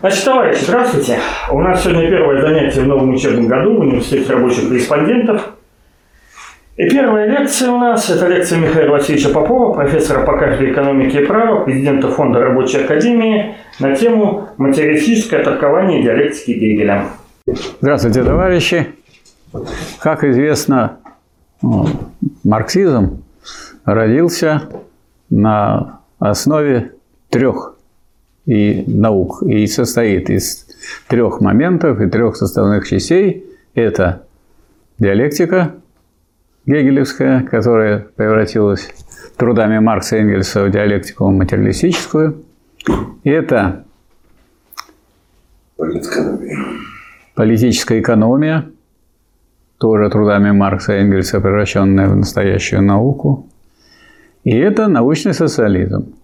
Значит, товарищи, здравствуйте. У нас сегодня первое занятие в новом учебном году в Университете рабочих корреспондентов. И первая лекция у нас – это лекция Михаила Васильевича Попова, профессора по кафедре экономики и права, президента Фонда рабочей академии на тему «Материалистическое толкование диалектики Гегеля». Здравствуйте, товарищи. Как известно, марксизм родился на основе трех и наук и состоит из трех моментов и трех составных частей. Это диалектика гегелевская, которая превратилась трудами Маркса и Энгельса в диалектику материалистическую. И это политическая экономия, тоже трудами Маркса и Энгельса, превращенная в настоящую науку. И это научный социализм.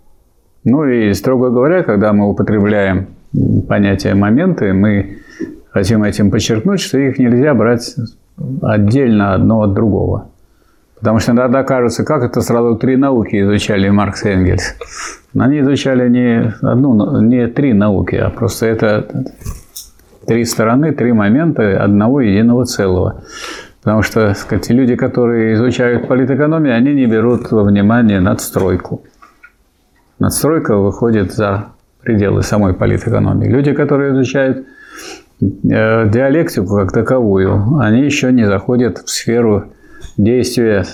Ну и, строго говоря, когда мы употребляем понятие «моменты», мы хотим этим подчеркнуть, что их нельзя брать отдельно одно от другого. Потому что иногда кажется, как это сразу три науки изучали Маркс и Энгельс. Они изучали не, одну, не три науки, а просто это три стороны, три момента одного единого целого. Потому что сказать, люди, которые изучают политэкономию, они не берут во внимание надстройку. Надстройка выходит за пределы самой политэкономии. Люди, которые изучают э, диалектику как таковую, они еще не заходят в сферу действия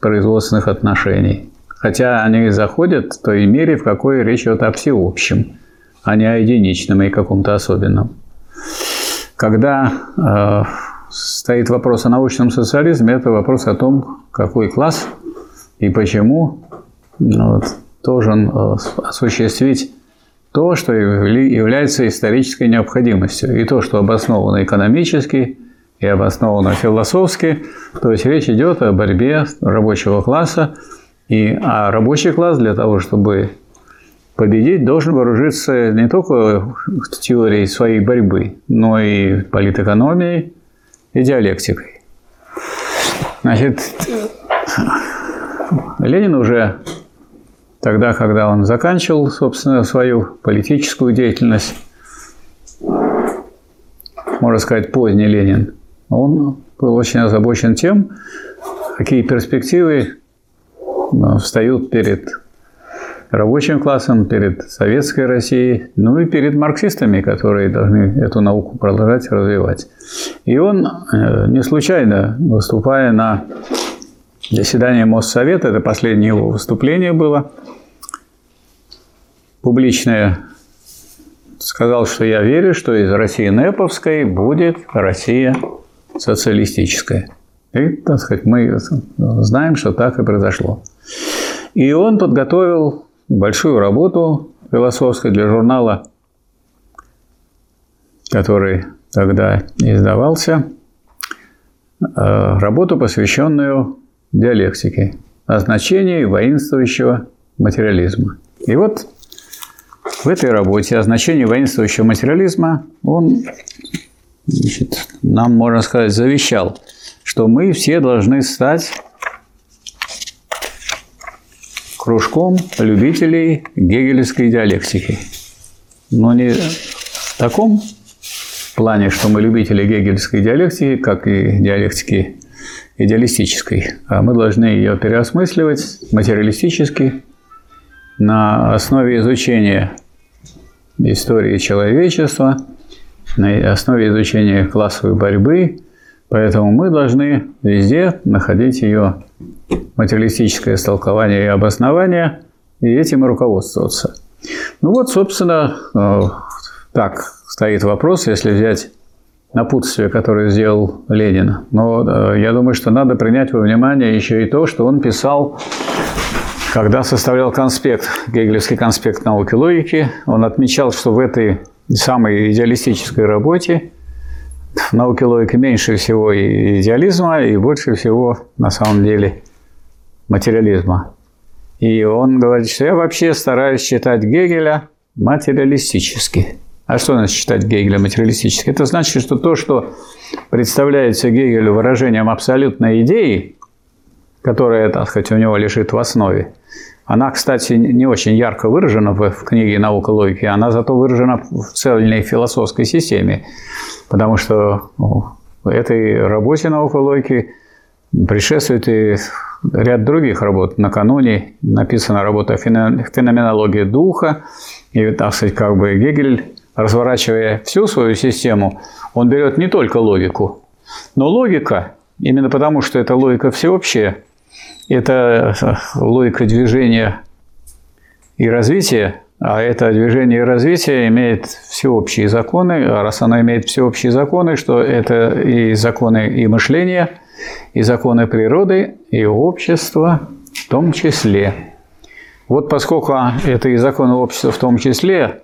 производственных отношений. Хотя они заходят в той мере, в какой речь идет о всеобщем, а не о единичном и каком-то особенном. Когда э, стоит вопрос о научном социализме, это вопрос о том, какой класс и почему ну, вот, должен э, осуществить то, что является исторической необходимостью, и то, что обосновано экономически и обосновано философски. То есть речь идет о борьбе рабочего класса, и а рабочий класс для того, чтобы победить, должен вооружиться не только теорией своей борьбы, но и политэкономией и диалектикой. Значит, Ленин уже тогда, когда он заканчивал, собственно, свою политическую деятельность, можно сказать, поздний Ленин, он был очень озабочен тем, какие перспективы э, встают перед рабочим классом, перед советской Россией, ну и перед марксистами, которые должны эту науку продолжать развивать. И он э, не случайно, выступая на заседании Моссовета, это последнее его выступление было, публичное, сказал, что я верю, что из России Неповской будет Россия социалистическая. И, так сказать, мы знаем, что так и произошло. И он подготовил большую работу философскую для журнала, который тогда издавался, э, работу, посвященную диалектике, о значении воинствующего материализма. И вот в этой работе о значении воинствующего материализма он значит, нам, можно сказать, завещал, что мы все должны стать кружком любителей гегелевской диалектики. Но не в таком плане, что мы любители гегельской диалектики, как и диалектики идеалистической, а мы должны ее переосмысливать материалистически на основе изучения истории человечества, на основе изучения классовой борьбы, поэтому мы должны везде находить ее материалистическое истолкование и обоснование, и этим и руководствоваться. Ну вот, собственно, э, так стоит вопрос, если взять напутствие, которое сделал Ленин. Но э, я думаю, что надо принять во внимание еще и то, что он писал, когда составлял конспект, Гегелевский конспект науки логики, он отмечал, что в этой самой идеалистической работе в науке логики меньше всего идеализма и больше всего, на самом деле, материализма. И он говорит, что я вообще стараюсь читать Гегеля материалистически. А что значит читать Гегеля материалистически? Это значит, что то, что представляется Гегелю выражением абсолютной идеи, которая, так сказать, у него лежит в основе, Она, кстати, не очень ярко выражена в, книге «Наука логики», она зато выражена в цельной философской системе, потому что ну, этой работе «Наука логики» предшествует и ряд других работ. Накануне написана работа «Феноменология духа», и, так сказать, как бы Гегель, разворачивая всю свою систему, он берет не только логику, но логика, именно потому что это логика всеобщая, это логика движения и развития, а это движение и развитие имеет всеобщие законы, а раз оно имеет всеобщие законы, что это и законы и мышления, и законы природы, и общества в том числе. Вот поскольку это и законы общества в том числе,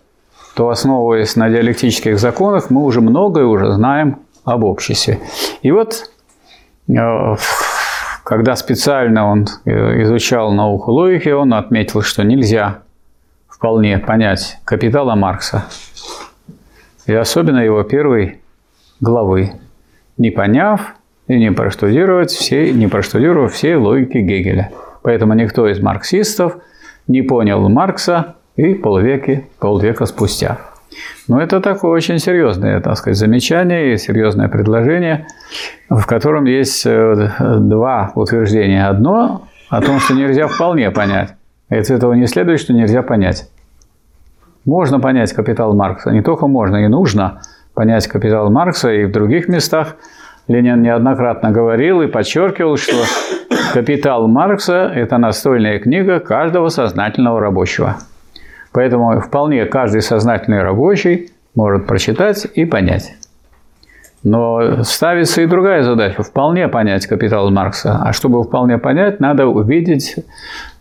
то основываясь на диалектических законах, мы уже многое уже знаем об обществе. И вот э, когда специально он э, изучал науку логики, он отметил, что нельзя вполне понять капитала Маркса, и особенно его первой главы, не поняв и не проштудировать все, не проштудировав все логики Гегеля. Поэтому никто из марксистов не понял Маркса и полвеки, полвека спустя. Но это такое очень серьезное, так сказать, замечание и серьезное предложение, в котором есть э, два утверждения. Одно о том, что нельзя вполне понять. И из этого не следует, что нельзя понять. Можно понять капитал Маркса. Не только можно, и нужно понять капитал Маркса. И в других местах Ленин неоднократно говорил и подчеркивал, что капитал Маркса – это настольная книга каждого сознательного рабочего. Поэтому вполне каждый сознательный рабочий может прочитать и понять. Но ставится и другая задача – вполне понять капитал Маркса. А чтобы вполне понять, надо увидеть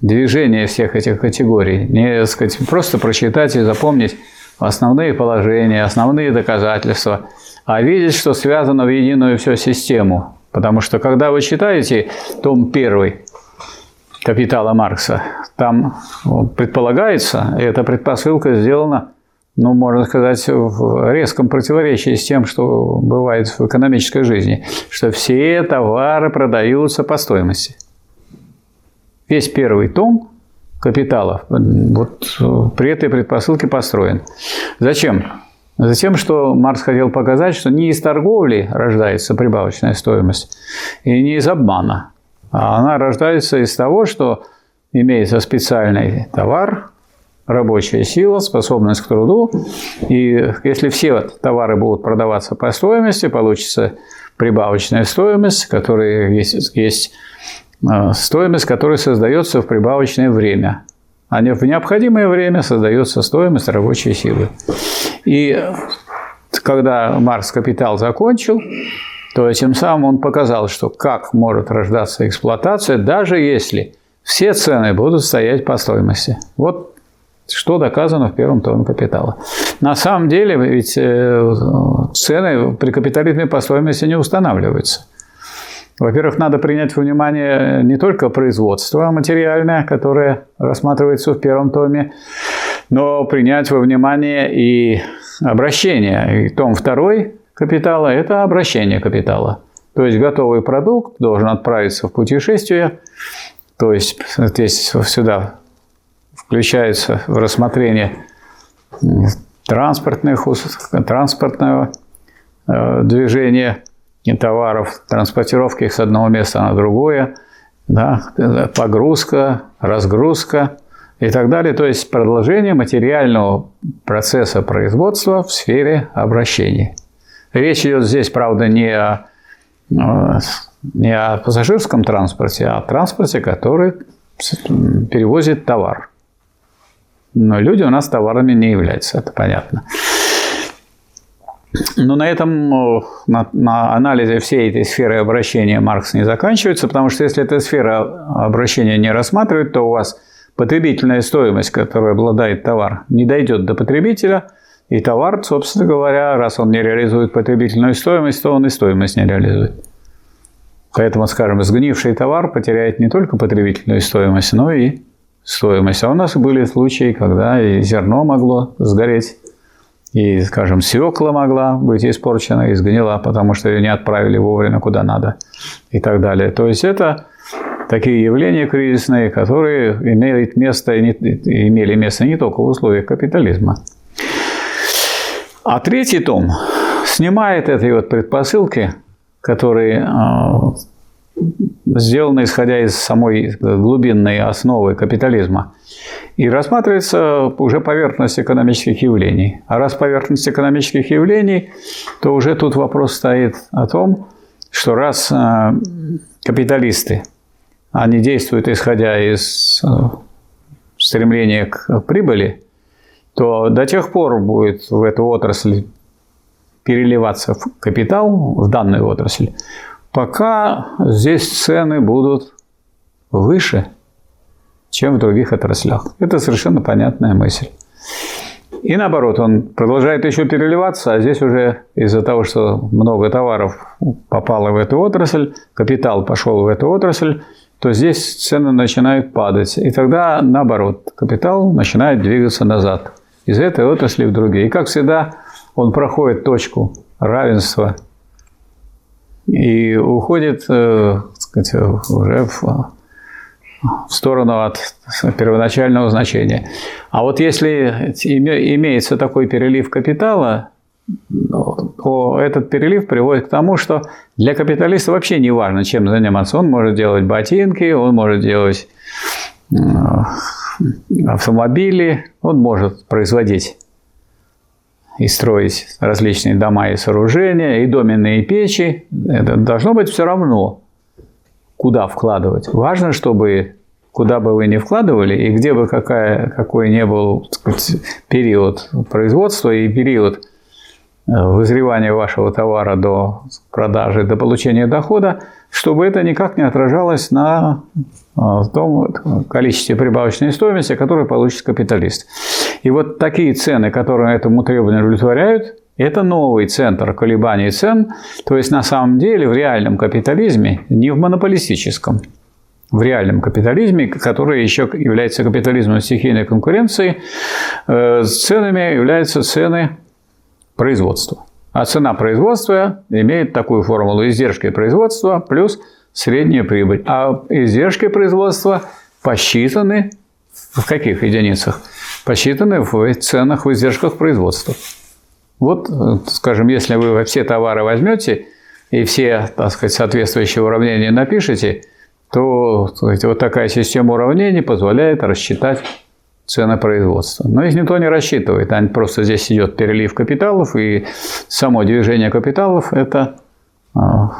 движение всех этих категорий. Не сказать, просто прочитать и запомнить основные положения, основные доказательства, а видеть, что связано в единую всю систему. Потому что когда вы читаете том первый капитала Маркса, там предполагается, и эта предпосылка сделана, ну, можно сказать, в резком противоречии с тем, что бывает в экономической жизни, что все товары продаются по стоимости. Весь первый том капитала вот при этой предпосылке построен. Зачем? Затем, что Маркс хотел показать, что не из торговли рождается прибавочная стоимость, и не из обмана, а она рождается из того, что имеется специальный товар, рабочая сила, способность к труду. И если все товары будут продаваться по стоимости, получится прибавочная стоимость, которая есть, есть э, стоимость, которая создается в прибавочное время. А в необходимое время создается стоимость рабочей силы. И когда Маркс «Капитал» закончил, то тем самым он показал, что как может рождаться эксплуатация, даже если все цены будут стоять по стоимости. Вот что доказано в первом томе «Капитала». На самом деле ведь э, цены при капитализме по стоимости не устанавливаются. Во-первых, надо принять во внимание не только производство материальное, которое рассматривается в первом томе, но принять во внимание и обращение. И том второй капитала – это обращение капитала. То есть готовый продукт должен отправиться в путешествие, то есть здесь сюда включается в рассмотрение транспортных, транспортного э, движения товаров, транспортировки их с одного места на другое, да, погрузка, разгрузка и так далее. То есть продолжение материального процесса производства в сфере обращений. Речь идет здесь, правда, не о, э, не о пассажирском транспорте, а о транспорте, который перевозит товар. Но люди у нас товарами не являются, это понятно. Но на этом на, на анализе всей этой сферы обращения Маркс не заканчивается, потому что если эта сфера обращения не рассматривать, то у вас потребительная стоимость, которой обладает товар, не дойдет до потребителя, и товар, собственно говоря, раз он не реализует потребительную стоимость, то он и стоимость не реализует. Поэтому, скажем, сгнивший товар потеряет не только потребительную стоимость, но и стоимость. А у нас были случаи, когда и зерно могло сгореть, и, скажем, свекла могла быть испорчена и сгнила, потому что ее не отправили вовремя куда надо и так далее. То есть это такие явления кризисные, которые имеют место, имели место не только в условиях капитализма. А третий том снимает эти вот предпосылки, которые а, сделаны исходя из самой глубинной основы капитализма. И рассматривается уже поверхность экономических явлений. А раз поверхность экономических явлений, то уже тут вопрос стоит о том, что раз а, капиталисты, они действуют исходя из а, стремления к прибыли, то до тех пор будет в эту отрасль переливаться в капитал, в данную отрасль, пока здесь цены будут выше, чем в других отраслях. Это совершенно понятная мысль. И наоборот, он продолжает еще переливаться, а здесь уже из-за того, что много товаров попало в эту отрасль, капитал пошел в эту отрасль, то здесь цены начинают падать. И тогда, наоборот, капитал начинает двигаться назад из этой отрасли в другие. И, как всегда, он проходит точку равенства и уходит э, сказать, уже в, сторону от первоначального значения. А вот если имеется такой перелив капитала, то этот перелив приводит к тому, что для капиталиста вообще не важно, чем заниматься. Он может делать ботинки, он может делать автомобили, он может производить и строить различные дома и сооружения, и доменные печи. Это должно быть все равно, куда вкладывать. Важно, чтобы куда бы вы ни вкладывали, и где бы какая, какой ни был сказать, период производства и период э, вызревания вашего товара до продажи, до получения дохода, чтобы это никак не отражалось на а, том количестве прибавочной стоимости, которую получит капиталист. И вот такие цены, которые этому требованию удовлетворяют, это новый центр колебаний цен, то есть на самом деле в реальном капитализме, не в монополистическом, в реальном капитализме, который еще является капитализмом стихийной конкуренции, э, ценами являются цены производства. А цена производства имеет такую формулу издержки производства плюс средняя прибыль. А издержки производства посчитаны в каких единицах? Посчитаны в ценах, в издержках производства. Вот, скажем, если вы все товары возьмете и все, так сказать, соответствующие уравнения напишите, то сказать, вот такая система уравнений позволяет рассчитать цены производства. Но их никто не рассчитывает. Они просто здесь идет перелив капиталов, и само движение капиталов – это а,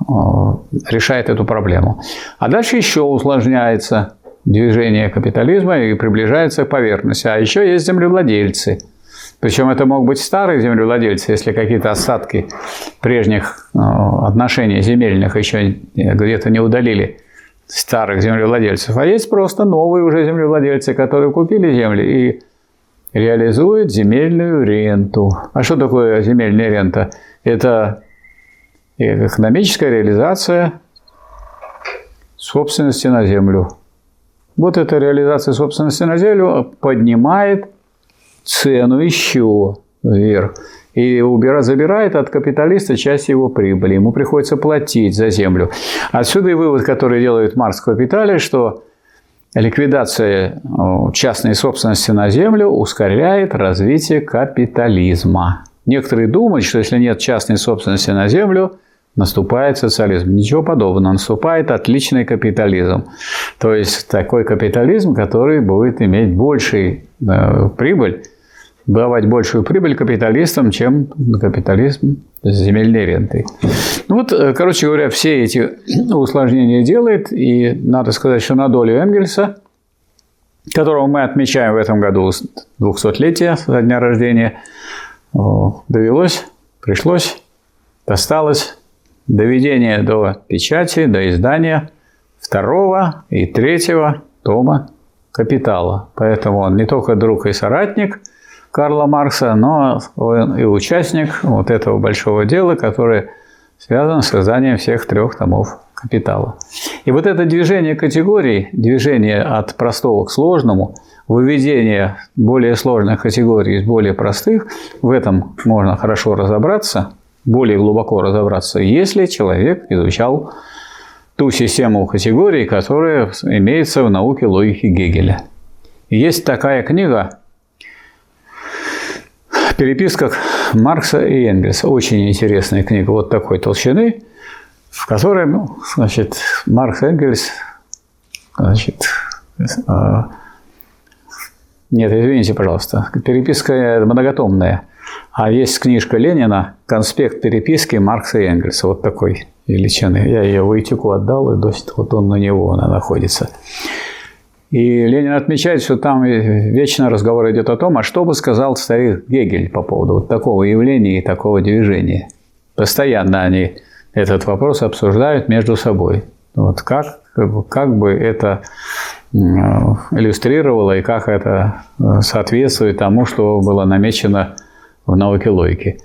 Э, решает эту проблему. А дальше еще усложняется движение капитализма и приближается к поверхности. А еще есть землевладельцы. Причем это могут быть старые землевладельцы, если какие-то остатки прежних э, отношений земельных еще где-то не удалили старых землевладельцев. А есть просто новые уже землевладельцы, которые купили земли и реализуют земельную ренту. А что такое земельная рента? Это экономическая реализация собственности на землю. Вот эта реализация собственности на землю поднимает цену еще вверх. И убирает, забирает от капиталиста часть его прибыли. Ему приходится платить за землю. Отсюда и вывод, который делает Маркс в «Капитале», что ликвидация частной собственности на землю ускоряет развитие капитализма. Некоторые думают, что если нет частной собственности на землю – наступает социализм. Ничего подобного. Наступает отличный капитализм. То есть такой капитализм, который будет иметь больший э, прибыль, давать большую прибыль капиталистам, чем капитализм с земельной рентой. Ну вот, э, короче говоря, все эти усложнения делает, и надо сказать, что на долю Энгельса, которого мы отмечаем в этом году 200-летие со дня рождения, довелось, пришлось, досталось доведение до печати, до издания второго и третьего тома «Капитала». Поэтому он не только друг и соратник Карла Маркса, но он и участник вот этого большого дела, которое связано с созданием всех трех томов «Капитала». И вот это движение категорий, движение от простого к сложному, выведение более сложных категорий из более простых, в этом можно хорошо разобраться – более глубоко разобраться, если человек изучал ту систему категорий, которая имеется в науке логики Гегеля. Есть такая книга «Переписка Маркса и Энгельса». Очень интересная книга вот такой толщины, в которой, ну, значит, Маркс и Энгельс, значит, э, нет, извините, пожалуйста, переписка многотомная. А есть книжка Ленина «Конспект переписки Маркса и Энгельса». Вот такой величины. Я ее Войтюку отдал, и до сих вот он на него она находится. И Ленин отмечает, что там вечно разговор идет о том, а что бы сказал старик Гегель по поводу вот такого явления и такого движения. Постоянно они этот вопрос обсуждают между собой. Вот как, как бы это иллюстрировало и как это э, соответствует тому, что было намечено в науке логики.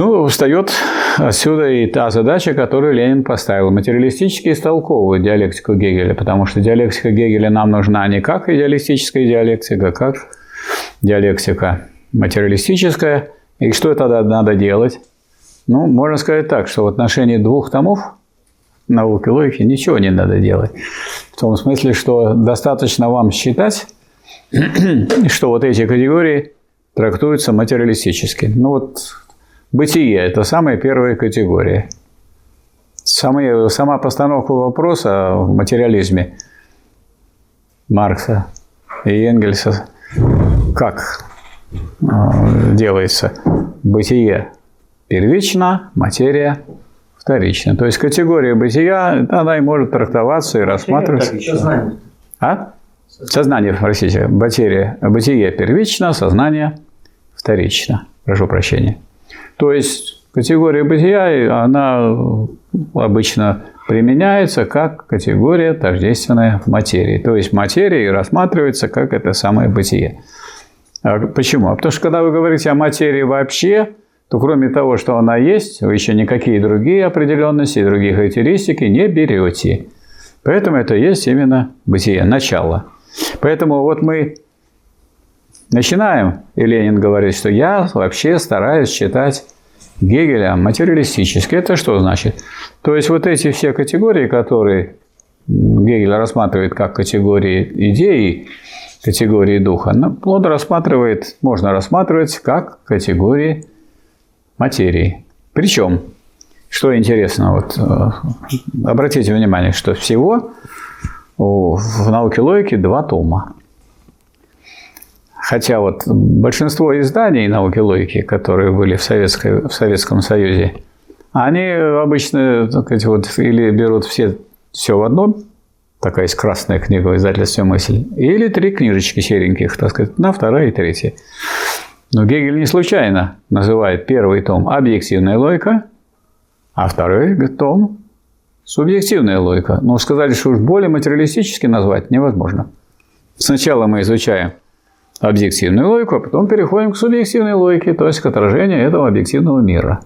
Ну, встает отсюда и та задача, которую Ленин поставил. Материалистически истолковывать диалектику Гегеля, потому что диалектика Гегеля нам нужна не как идеалистическая диалектика, а как диалектика материалистическая. И что тогда надо делать? Ну, можно сказать так, что в отношении двух томов науки логики ничего не надо делать. В том смысле, что достаточно вам считать, что вот эти категории трактуются материалистически. Ну вот Бытие – это самая первая категория. Самая, сама постановка вопроса в материализме Маркса и Энгельса как э, делается? Бытие первично, материя вторично. То есть категория бытия, она и может трактоваться и рассматриваться. Сознание. А? Сознание, простите. Бытие, бытие первично, сознание вторично. Прошу прощения. То есть категория бытия, она обычно применяется как категория тождественная материи. То есть материя рассматривается как это самое бытие. А почему? А потому что когда вы говорите о материи вообще, то кроме того, что она есть, вы еще никакие другие определенности, другие характеристики не берете. Поэтому это есть именно бытие, начало. Поэтому вот мы начинаем, и Ленин говорит, что я вообще стараюсь читать Гегеля материалистически. Это что значит? То есть вот эти все категории, которые Гегель рассматривает как категории идеи, категории духа, он рассматривает, можно рассматривать как категории материи. Причем, что интересно, вот э, обратите внимание, что всего в науке логики два тома. Хотя вот большинство изданий науки логики, которые были в, Советской, в Советском Союзе, они обычно так сказать, вот, или берут все, все в одном, такая есть красная книга издательства «Мысль», или три книжечки сереньких, так сказать, на вторая и третья. Но Гегель не случайно называет первый том «Объективная логика», а второй том «Субъективная логика». Но сказали, что уж более материалистически назвать невозможно. Сначала мы изучаем объективную логику, а потом переходим к субъективной логике, то есть к отражению этого объективного мира.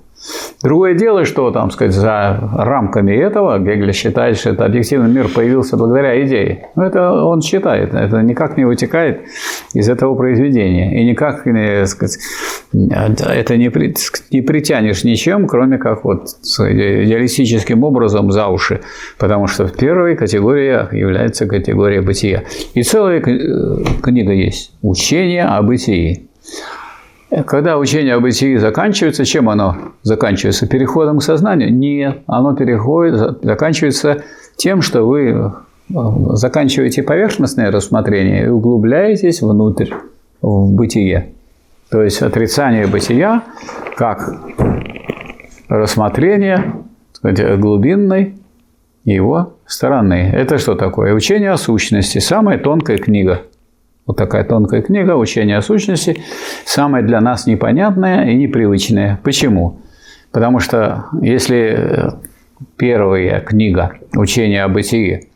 Другое дело, что, там сказать, за рамками этого Гегель считает, что этот объективный мир появился благодаря идее. Но это он считает, это никак не вытекает из этого произведения. И никак не, сказать, это не, при, не притянешь ничем, кроме как вот идеалистическим образом за уши. Потому что первой категория является категория бытия. И целая книга есть «Учение о бытии». Когда учение об бытии заканчивается, чем оно заканчивается? Переходом к сознанию? Нет, оно переходит, заканчивается тем, что вы э, заканчиваете поверхностное рассмотрение и углубляетесь внутрь, в бытие. То есть отрицание бытия как рассмотрение сказать, глубинной его стороны. Это что такое? Учение о сущности. Самая тонкая книга – вот такая тонкая книга «Учение о сущности», самая для нас непонятная и непривычная. Почему? Потому что если первая книга «Учение о бытии»,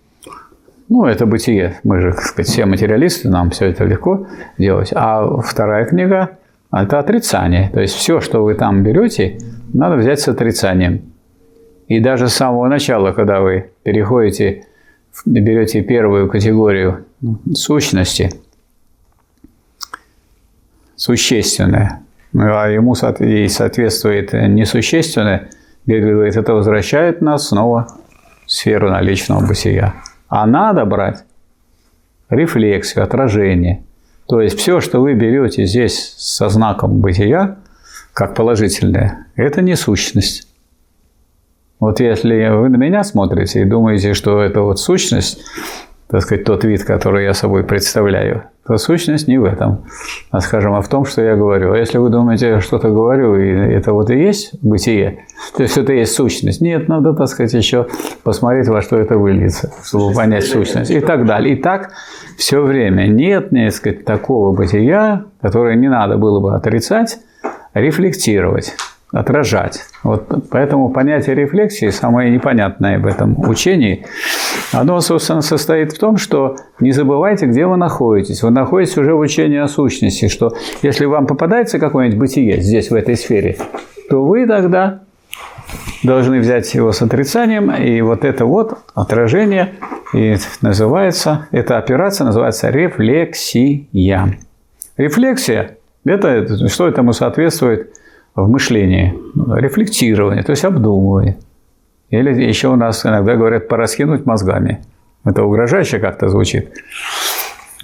ну, это бытие, мы же, так сказать, все материалисты, нам все это легко делать. А вторая книга – это отрицание. То есть все, что вы там берете, надо взять с отрицанием. И даже с самого начала, когда вы переходите, берете первую категорию сущности – существенное, а ему ей соответствует несущественное, говорит, это возвращает нас снова сферу наличного бытия, а надо брать рефлексию, отражение. То есть все, что вы берете здесь со знаком бытия, как положительное, это не сущность. Вот если вы на меня смотрите и думаете, что это вот сущность, так сказать, тот вид, который я собой представляю, то сущность не в этом, а, скажем, а в том, что я говорю. А если вы думаете, я что-то говорю, и это вот и есть бытие, то есть это и есть сущность, нет, надо, так сказать, еще посмотреть, во что это выльется, чтобы понять сущность и так далее. И так все время. Нет, не сказать, такого бытия, которое не надо было бы отрицать, рефлектировать отражать. Вот поэтому понятие рефлексии, самое непонятное в этом учении, оно, собственно, состоит в том, что не забывайте, где вы находитесь. Вы находитесь уже в учении о сущности, что если вам попадается какое-нибудь бытие здесь, в этой сфере, то вы тогда должны взять его с отрицанием, и вот это вот отражение и называется, эта операция называется рефлексия. Рефлексия – это что этому соответствует – в мышлении, рефлектирование, то есть обдумывание. Или еще у нас иногда говорят пораскинуть мозгами. Это угрожающе как-то звучит.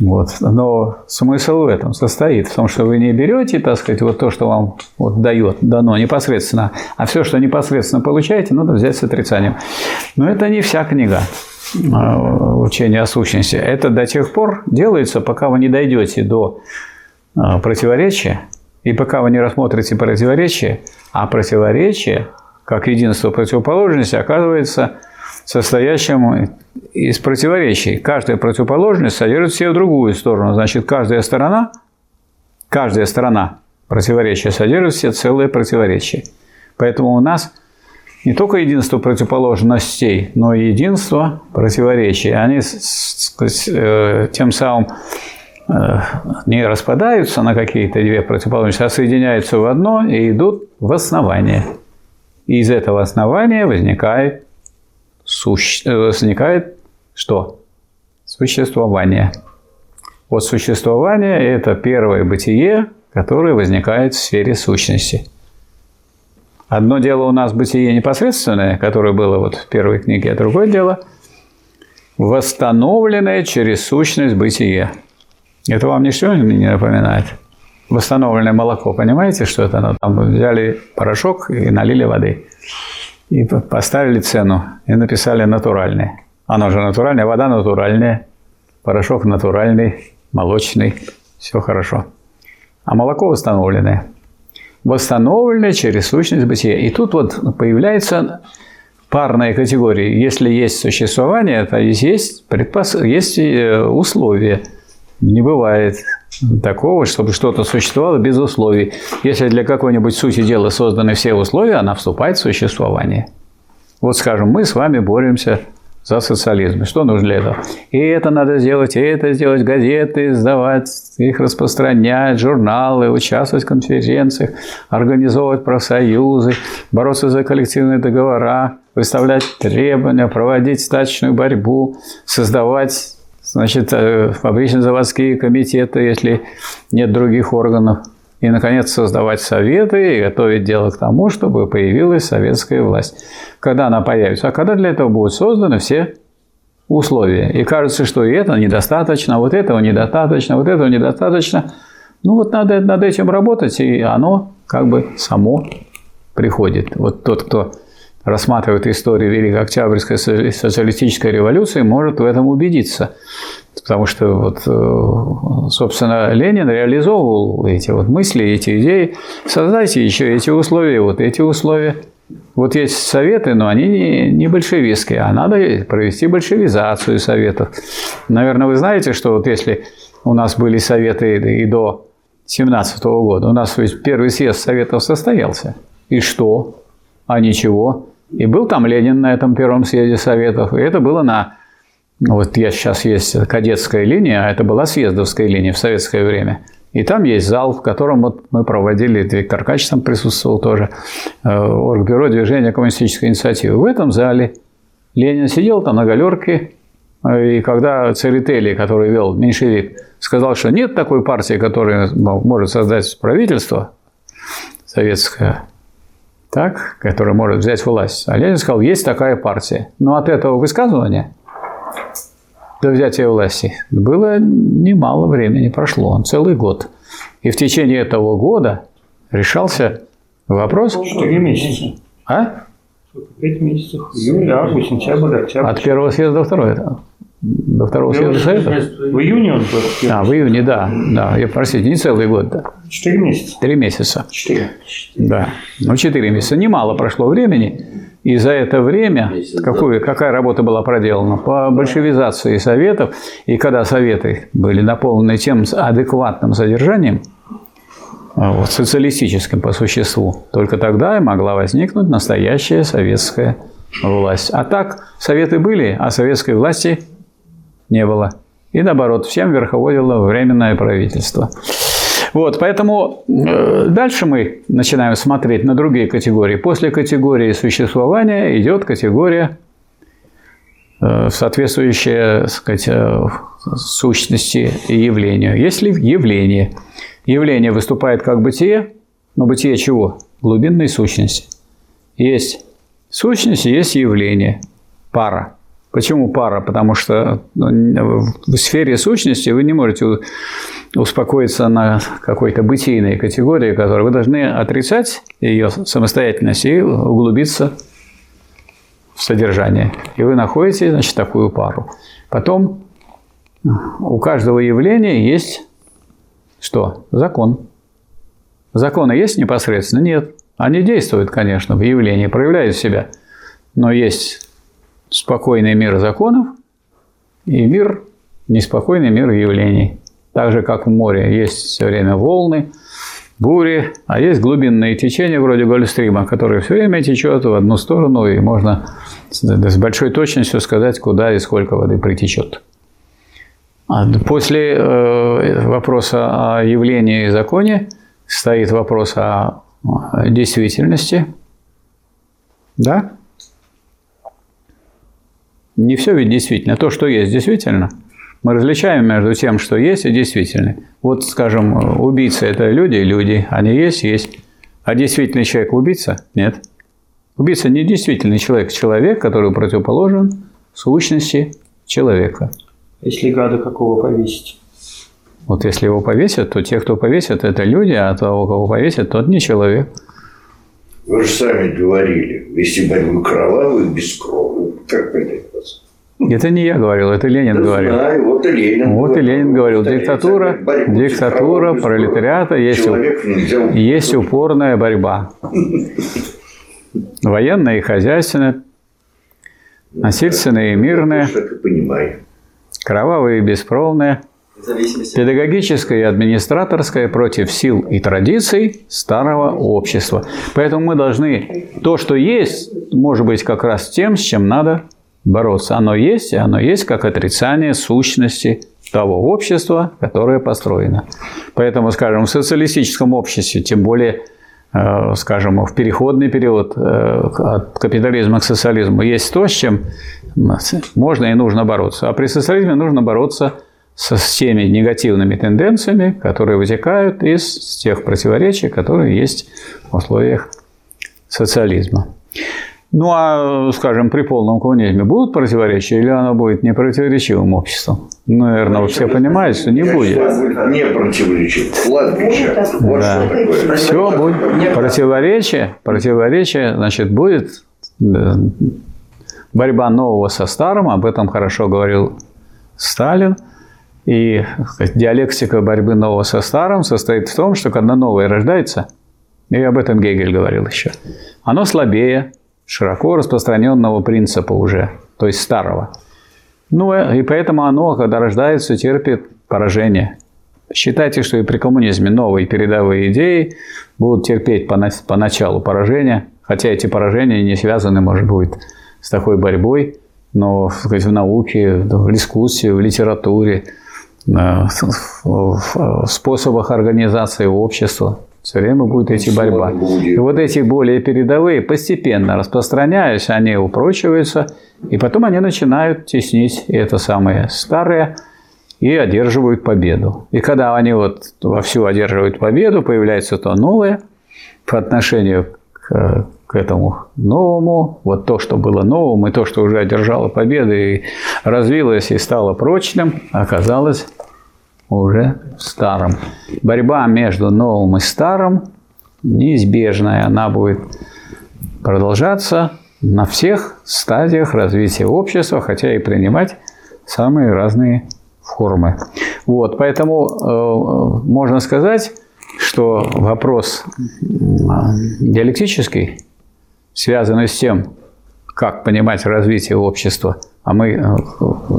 Вот. Но смысл в этом состоит, в том, что вы не берете, так сказать, вот то, что вам вот дает, дано непосредственно, а все, что непосредственно получаете, надо взять с отрицанием. Но это не вся книга а, учения о сущности. Это до тех пор делается, пока вы не дойдете до а, противоречия, и пока вы не рассмотрите противоречие, а противоречие, как единство противоположности, оказывается состоящим из противоречий. Каждая противоположность содержит в себе другую сторону. Значит, каждая сторона, каждая сторона противоречия содержит в себе целое противоречие. Поэтому у нас не только единство противоположностей, но и единство противоречий. Они э, тем самым не распадаются на какие-то две противоположности, а соединяются в одно и идут в основание. И из этого основания возникает, суще... Э, возникает что? Существование. Вот существование – это первое бытие, которое возникает в сфере сущности. Одно дело у нас бытие непосредственное, которое было вот в первой книге, а другое дело – восстановленное через сущность бытия – это вам ничего не напоминает? Восстановленное молоко, понимаете, что это? Ну, там взяли порошок и налили воды. И поставили цену, и написали натуральное. Оно же натуральное, вода натуральная, порошок натуральный, молочный, все хорошо. А молоко восстановленное. Восстановленное через сущность бытия. И тут вот появляется парная категория. Если есть существование, то есть, предпос... есть э, условия – не бывает такого, чтобы что-то существовало без условий. Если для какой-нибудь сути дела созданы все условия, она вступает в существование. Вот скажем, мы с вами боремся за социализм. Что нужно для этого? И это надо сделать, и это сделать, газеты сдавать, их распространять, журналы, участвовать в конференциях, организовывать профсоюзы, бороться за коллективные договора, выставлять требования, проводить стачную борьбу, создавать значит, э, фабрично-заводские комитеты, если нет других органов. И, наконец, создавать советы и готовить дело к тому, чтобы появилась советская власть. Когда она появится? А когда для этого будут созданы все условия. И кажется, что и это недостаточно, вот этого недостаточно, вот этого недостаточно. Ну вот надо над этим работать, и оно как бы само приходит. Вот тот, кто рассматривает историю Великой Октябрьской социалистической революции, может в этом убедиться. Потому что, вот, э, собственно, Ленин реализовывал эти вот мысли, эти идеи. Создайте еще эти условия, вот эти условия. Вот есть советы, но они не, не большевистские, а надо провести большевизацию советов. Наверное, вы знаете, что вот если у нас были советы и до 17 года, у нас ведь первый съезд советов состоялся. И что? А ничего. И был там Ленин на этом первом съезде Советов. И это было на... Вот я сейчас есть кадетская линия, а это была съездовская линия в советское время. И там есть зал, в котором вот мы проводили, Виктор Кач там присутствовал тоже, э, Оргбюро движения коммунистической инициативы. В этом зале Ленин сидел там на галерке, э, и когда Церетели, который вел меньшевик, сказал, что нет такой партии, которая может создать правительство советское, так, который может взять власть. А Ленин сказал, есть такая партия. Но от этого высказывания до взятия власти было немало времени, прошло, он целый год. И в течение этого года решался вопрос... Четыре месяца. А? Пять месяцев. Июль, август, сентябрь, октябрь. От первого съезда до второго. До второго съезда Совета? В июне он был. А, в июне, да. да. Я, простите, не целый год, да. Четыре месяца. Три месяца. Четыре. Да. Ну, четыре месяца. Немало прошло времени. И за это время какую, какая работа была проделана по большевизации советов, и когда советы были наполнены тем адекватным содержанием, а, вот, социалистическим по существу, только тогда и могла возникнуть настоящая советская власть. А так советы были, а советской власти не было. И наоборот, всем верховодило временное правительство. Вот, поэтому э, дальше мы начинаем смотреть на другие категории. После категории существования идет категория, э, соответствующая сказать, э, сущности и явлению. Если явление, явление выступает как бытие, но бытие чего? Глубинной сущности. Есть сущность, есть явление, пара. Почему пара? Потому что ну, в сфере сущности вы не можете успокоиться на какой-то бытийной категории, которой вы должны отрицать ее самостоятельность и углубиться в содержание. И вы находите, значит, такую пару. Потом у каждого явления есть что? Закон. Законы есть непосредственно? Нет. Они действуют, конечно, в явлении, проявляют себя. Но есть спокойный мир законов и мир, неспокойный мир явлений. Так же, как в море есть все время волны, бури, а есть глубинные течения вроде Гольфстрима, которые все время течет в одну сторону, и можно с большой точностью сказать, куда и сколько воды притечет. А после э, вопроса о явлении и законе стоит вопрос о действительности. Да? Не все ведь действительно. То, что есть действительно, мы различаем между тем, что есть и действительно. Вот, скажем, убийцы – это люди, люди. Они есть, есть. А действительный человек – убийца? Нет. Убийца не действительный человек, человек, который противоположен сущности человека. Если гада какого повесить? Вот если его повесят, то те, кто повесят, это люди, а того, кого повесят, тот не человек. Вы же сами говорили, вести борьбу кровавую, без крови. Как понять? Это не я говорил, это Ленин Да говорил. знаю, вот и Ленин. Вот и Ленин говорил, диктатура, диктатура пролетариата, есть, есть упорная борьба. Военная и хозяйственная, насильственная и мирная, кровавая и бескровная, педагогическая и администраторская против сил и традиций старого общества. Поэтому мы должны то, что есть, может быть как раз тем, с чем надо бороться. Оно есть, и оно есть как отрицание сущности того общества, которое построено. Поэтому, скажем, в социалистическом обществе, тем более, э, скажем, в переходный период э, от капитализма к социализму, есть то, с чем можно и нужно бороться. А при социализме нужно бороться с теми негативными тенденциями, которые вытекают из тех противоречий, которые есть в условиях социализма. Ну, а, скажем, при полном коммунизме будут противоречия или оно будет непротиворечивым обществом? Ну, наверное, вы все понимаете, что не Я будет. Не противоречит. Кладбище. Вот Да. что такое. Все будет противоречие, противоречие, значит, будет борьба нового со старым, об этом хорошо говорил Сталин. И сказать, диалектика борьбы нового со старым состоит в том, что когда новое рождается, и об этом Гегель говорил еще, оно слабее широко распространенного принципа уже, то есть старого. Ну и поэтому оно, когда рождается, терпит поражение. Считайте, что и при коммунизме новые передовые идеи будут терпеть пона- поначалу поражения, хотя эти поражения не связаны, может быть, с такой борьбой, но сказать, в науке, в дискуссии, в литературе, э, в способах организации общества все время будет идти Слава борьба. И вот эти более передовые, постепенно распространяясь, они упрочиваются, и потом они начинают теснить это самое старое и одерживают победу. И когда они вот вовсю одерживают победу, появляется то новое по отношению к, к этому новому, вот то, что было новым, и то, что уже одержало победы и развилось и стало прочным, оказалось уже старым. Борьба между новым и старым неизбежная, она будет продолжаться на всех стадиях развития общества, хотя и принимать самые разные формы. Вот, поэтому э, можно сказать, что вопрос диалектический, связанный с тем, как понимать развитие общества, а мы э,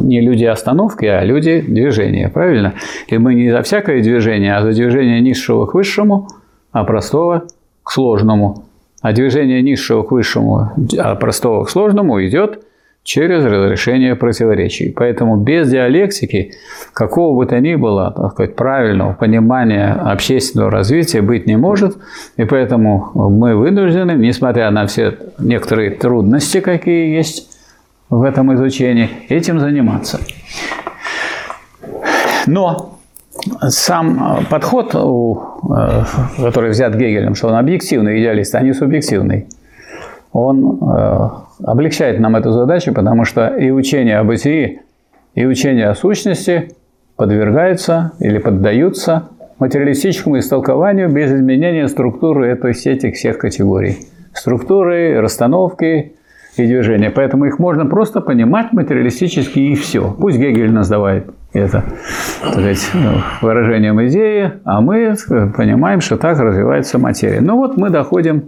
не люди остановки, а люди движения, правильно? И мы не за всякое движение, а за движение низшего к высшему, а простого к сложному. А движение низшего к высшему, а простого к сложному идет через разрешение противоречий. Поэтому без диалектики какого бы то ни было так сказать, правильного понимания общественного развития быть не может. И поэтому мы вынуждены, несмотря на все некоторые трудности, какие есть в этом изучении, этим заниматься. Но сам подход, э, который взят Гегелем, что он объективный идеалист, а не субъективный, он э, облегчает нам эту задачу, потому что и учение о бытии, и учение о сущности подвергаются или поддаются материалистическому истолкованию без изменения структуры этой сети всех категорий. Структуры, расстановки и движения. Поэтому их можно просто понимать материалистически и все. Пусть Гегель называет это так сказать, выражением идеи, а мы понимаем, что так развивается материя. Ну вот мы доходим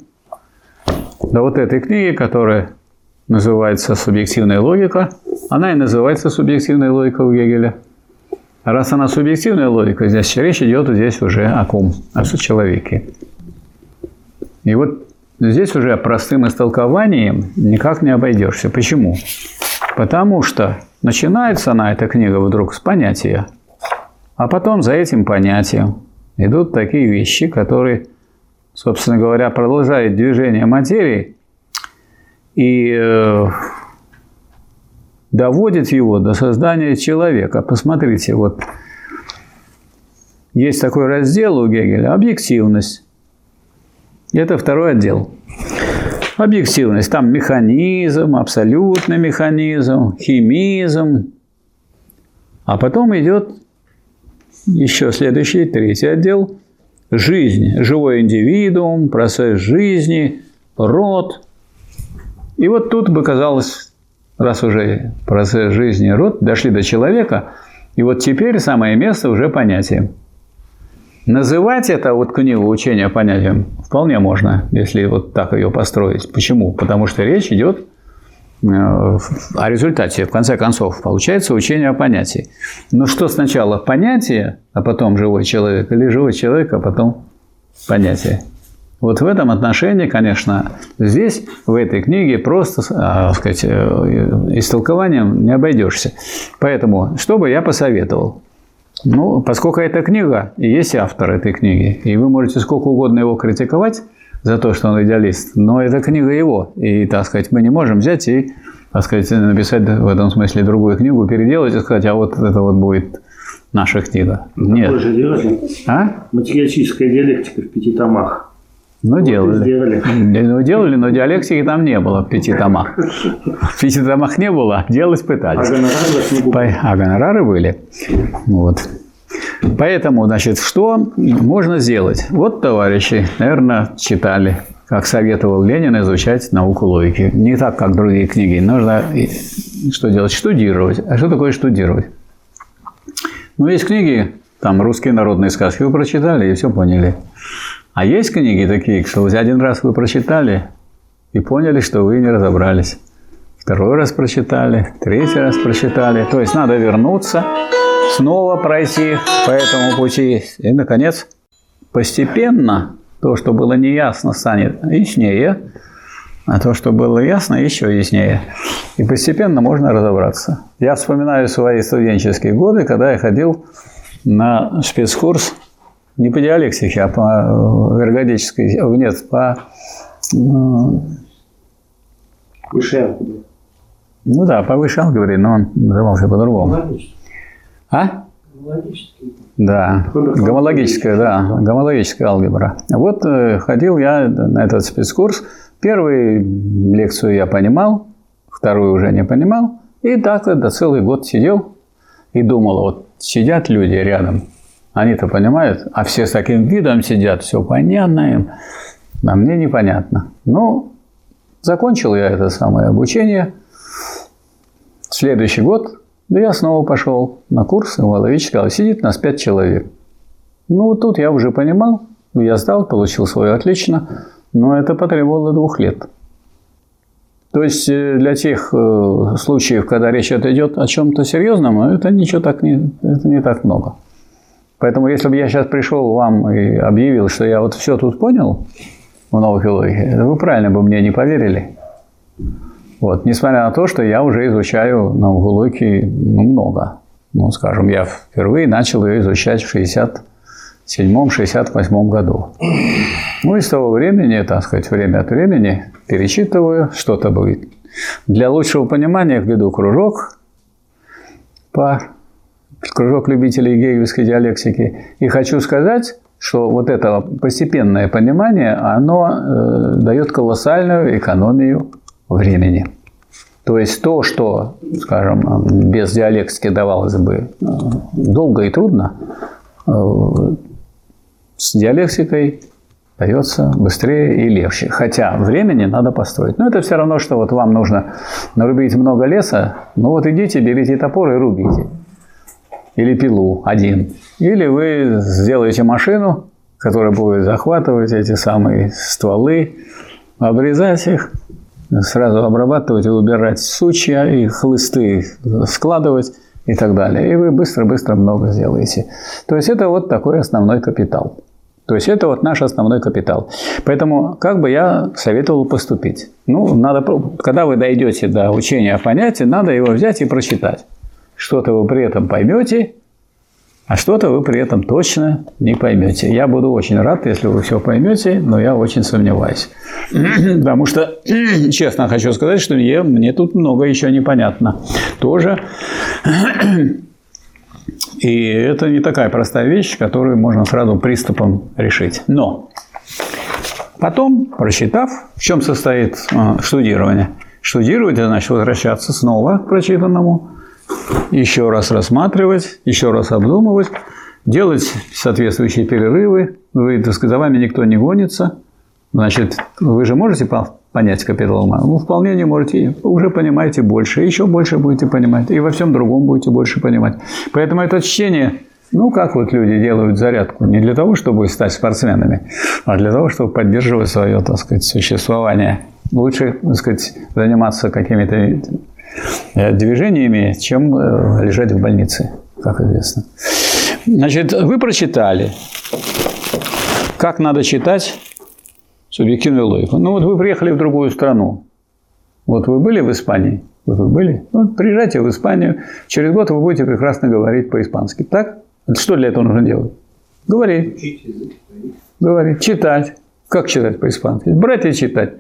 до вот этой книги, которая называется «Субъективная логика». Она и называется «Субъективная логика» у Гегеля. Раз она субъективная логика, здесь речь идет здесь уже о ком? О человеке. И вот здесь уже простым истолкованием никак не обойдешься. Почему? Потому что начинается она, эта книга, вдруг с понятия, а потом за этим понятием идут такие вещи, которые, собственно говоря, продолжают движение материи и э, доводит его до создания человека. Посмотрите, вот есть такой раздел у Гегеля – объективность. Это второй отдел. Объективность. Там механизм, абсолютный механизм, химизм. А потом идет еще следующий, третий отдел. Жизнь, живой индивидуум, процесс жизни, род – и вот тут бы казалось, раз уже процесс жизни род, дошли до человека, и вот теперь самое место уже понятием. Называть это вот книгу учения понятием вполне можно, если вот так ее построить. Почему? Потому что речь идет о результате. В конце концов, получается учение о понятии. Но что сначала понятие, а потом живой человек, или живой человек, а потом понятие? Вот в этом отношении, конечно, здесь, в этой книге, просто, так сказать, э, истолкованием не обойдешься. Поэтому, что бы я посоветовал? Ну, поскольку эта книга, и есть автор этой книги, и вы можете сколько угодно его критиковать за то, что он идеалист, но эта книга его, и, так сказать, мы не можем взять и, так сказать, написать в этом смысле другую книгу, переделать и сказать, а вот это вот будет наша книга. Нет. же делали. А? Материалистическая диалектика в пяти томах. Ну, делали. Сделали. Ну, делали, но диалектики там не было в пяти томах. В пяти томах не было, делать пытались. А гонорары, а гонорары были. Вот. Поэтому, значит, что можно сделать? Вот, товарищи, наверное, читали, как советовал Ленин изучать науку логики. Не так, как другие книги. Нужно что делать? Штудировать. А что такое штудировать? Ну, есть книги, там русские народные сказки вы прочитали и все поняли. А есть книги такие, что вот один раз вы прочитали и поняли, что вы не разобрались. Второй раз прочитали, третий раз прочитали. То есть надо вернуться, снова пройти по этому пути. И, наконец, постепенно то, что было неясно, станет яснее, а то, что было ясно, еще яснее. И постепенно можно разобраться. Я вспоминаю свои студенческие годы, когда я ходил на спецкурс не по диалектике, а по эргодической, нет, по... Высшей алгебре. Ну да, по высшей алгебре, но он назывался по-другому. А? Да, гомологическая, да, гомологическая алгебра. Вот э, ходил я на этот спецкурс, Первую лекцию я понимал, вторую уже не понимал. И так это целый год сидел и думал, вот сидят люди рядом, они-то понимают, а все с таким видом сидят, все понятно им, а мне непонятно. Ну, закончил я это самое обучение. Следующий год, да я снова пошел на курс, и Малович сказал, сидит нас пять человек. Ну, тут я уже понимал, я сдал, получил свое отлично, но это потребовало двух лет. То есть э, для тех э, случаев, когда речь идет о чем-то серьезном, это ничего так не, это не так много. Поэтому если бы я сейчас пришел вам и объявил, что я вот все тут понял в новой филологии, вы правильно бы мне не поверили. Вот, несмотря на то, что я уже изучаю науку логики ну, много. Ну, скажем, я впервые начал ее изучать в 60 67-68 году. Ну и с того времени, так сказать, время от времени перечитываю, что-то будет. Для лучшего понимания введу кружок по кружок любителей гегельской диалектики. И хочу сказать, что вот это постепенное понимание, оно э, дает колоссальную экономию времени. То есть то, что, скажем, без диалектики давалось бы э, долго и трудно, э, с диалектикой дается быстрее и легче. Хотя времени надо построить. Но это все равно, что вот вам нужно нарубить много леса. Ну вот идите, берите топор и рубите. Или пилу один. Или вы сделаете машину, которая будет захватывать эти самые стволы, обрезать их, сразу обрабатывать и убирать сучья и хлысты складывать и так далее. И вы быстро-быстро много сделаете. То есть это вот такой основной капитал. То есть это вот наш основной капитал. Поэтому как бы я советовал поступить? Ну, надо, когда вы дойдете до учения о понятии, надо его взять и прочитать. Что-то вы при этом поймете, а что-то вы при этом точно не поймете. Я буду очень рад, если вы все поймете, но я очень сомневаюсь. Потому что, честно хочу сказать, что мне, мне тут много еще непонятно. Тоже и это не такая простая вещь, которую можно сразу приступом решить. Но потом, прочитав, в чем состоит а, штудирование? Штудировать – это значит возвращаться снова к прочитанному, еще раз рассматривать, еще раз обдумывать, делать соответствующие перерывы. Вы, так сказать, за вами никто не гонится. Значит, вы же можете понять капитал ума? Ну, вполне не можете. Уже понимаете больше, еще больше будете понимать. И во всем другом будете больше понимать. Поэтому это чтение ну, как вот люди делают зарядку? Не для того, чтобы стать спортсменами, а для того, чтобы поддерживать свое, так сказать, существование. Лучше, так сказать, заниматься какими-то движениями, чем э, лежать в больнице, как известно. Значит, вы прочитали, как надо читать субъективную логику. Ну вот вы приехали в другую страну. Вот вы были в Испании? Вот вы были? Вот приезжайте в Испанию. Через год вы будете прекрасно говорить по-испански. Так? Что для этого нужно делать? Говорить. Говорить. Читать. Как читать по-испански? Брать и читать.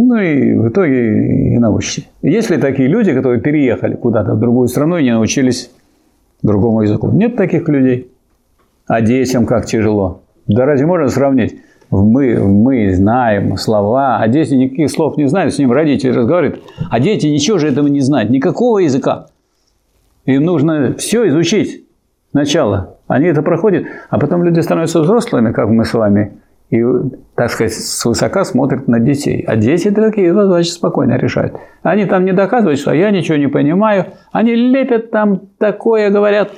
Ну и в итоге и научите. Есть ли такие люди, которые переехали куда-то в другую страну и не научились другому языку? Нет таких людей. А детям как тяжело. Да разве можно сравнить? мы, мы знаем слова, а дети никаких слов не знают, с ним родители разговаривают, а дети ничего же этого не знают, никакого языка. Им нужно все изучить сначала. Они это проходят, а потом люди становятся взрослыми, как мы с вами, и, так сказать, свысока смотрят на детей. А дети такие задачи спокойно решают. Они там не доказывают, что я ничего не понимаю. Они лепят там такое, говорят.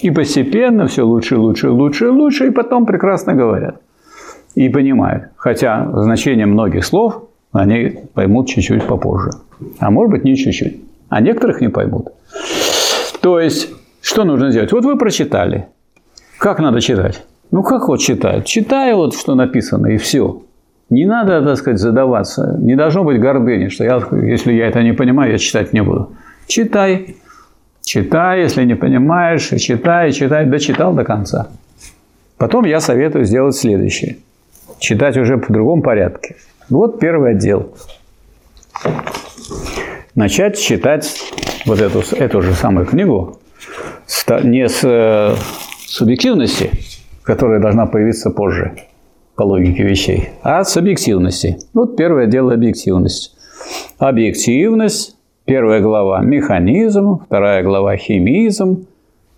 И постепенно все лучше, лучше, лучше, лучше, и потом прекрасно говорят и понимают. Хотя значение многих слов они поймут чуть-чуть попозже. А может быть, не чуть-чуть. А некоторых не поймут. То есть, что нужно сделать? Вот вы прочитали. Как надо читать? Ну, как вот читают? Читай вот, что написано, и все. Не надо, так сказать, задаваться. Не должно быть гордыни, что я, если я это не понимаю, я читать не буду. Читай. Читай, если не понимаешь, читай, читай. Дочитал до конца. Потом я советую сделать следующее – читать уже в другом порядке. Вот первый отдел. Начать читать вот эту, эту же самую книгу не с э, субъективности, которая должна появиться позже, по логике вещей, а с объективности. Вот первое дело объективность. Объективность, первая глава – механизм, вторая глава – химизм,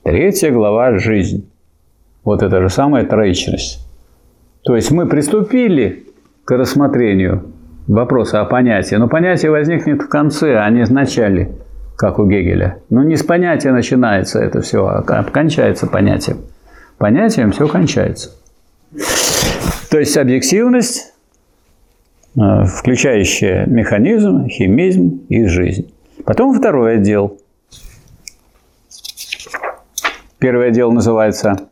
третья глава – жизнь. Вот это же самая троичность. То есть мы приступили к рассмотрению вопроса о понятии, но понятие возникнет в конце, а не в начале, как у Гегеля. Но не с понятия начинается это все, а кончается понятием. Понятием все кончается. То есть объективность, э, включающая механизм, химизм и жизнь. Потом второй отдел. Первый отдел называется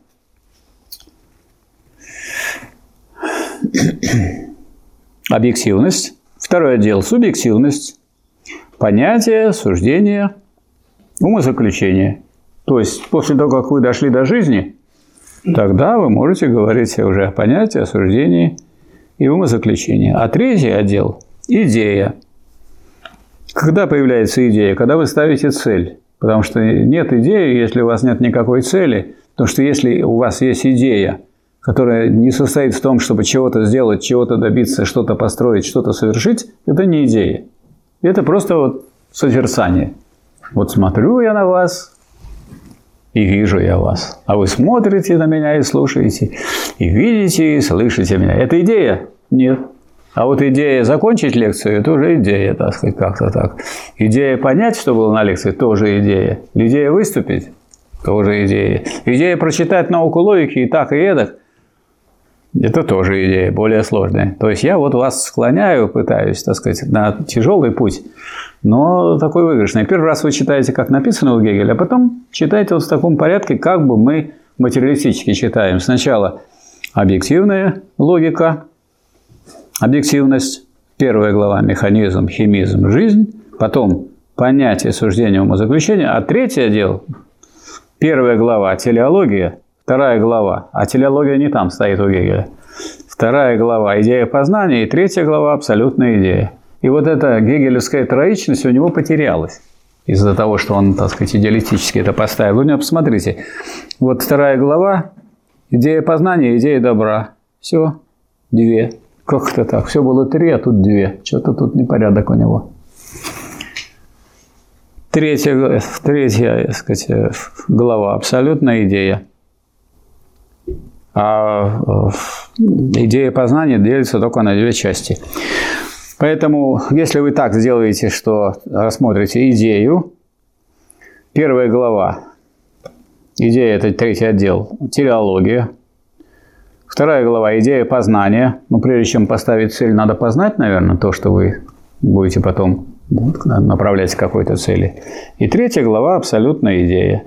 объективность. Второй отдел – субъективность. Понятие, суждение, умозаключение. То есть после того, как вы дошли до жизни, тогда вы можете говорить уже о понятии, о суждении и умозаключении. А третий отдел – идея. Когда появляется идея? Когда вы ставите цель. Потому что нет идеи, если у вас нет никакой цели. Потому что если у вас есть идея, которая не состоит в том, чтобы чего-то сделать, чего-то добиться, что-то построить, что-то совершить, это не идея. Это просто вот созерцание. Вот смотрю я на вас, и вижу я вас. А вы смотрите на меня и слушаете, и видите, и слышите меня. Это идея? Нет. А вот идея закончить лекцию – это уже идея, так сказать, как-то так. Идея понять, что было на лекции – тоже идея. Идея выступить – тоже идея. Идея прочитать науку логики и так, и эдак – это тоже идея, более сложная. То есть я вот вас склоняю, пытаюсь, так сказать, на тяжелый путь, но такой выигрышный. Первый раз вы читаете, как написано у Гегеля, а потом читаете вот в таком порядке, как бы мы материалистически читаем. Сначала объективная логика, объективность, первая глава механизм, химизм, жизнь, потом понятие, суждение, умозаключение, а третий отдел, первая глава телеология, вторая глава, а телеология не там стоит у Гегеля, вторая глава идея познания и третья глава абсолютная идея. И вот эта гегелевская троичность у него потерялась из-за того, что он, так сказать, идеалистически это поставил. Вы меня посмотрите. Вот вторая глава, идея познания, идея добра. Все, две. Как это так? Все было три, а тут две. Что-то тут непорядок у него. Третья, третья так сказать, глава – абсолютная идея. А идея познания делится только на две части. Поэтому, если вы так сделаете, что рассмотрите идею, первая глава, идея – это третий отдел, телеология – Вторая глава – идея познания. Но прежде чем поставить цель, надо познать, наверное, то, что вы будете потом направлять к какой-то цели. И третья глава – абсолютная идея.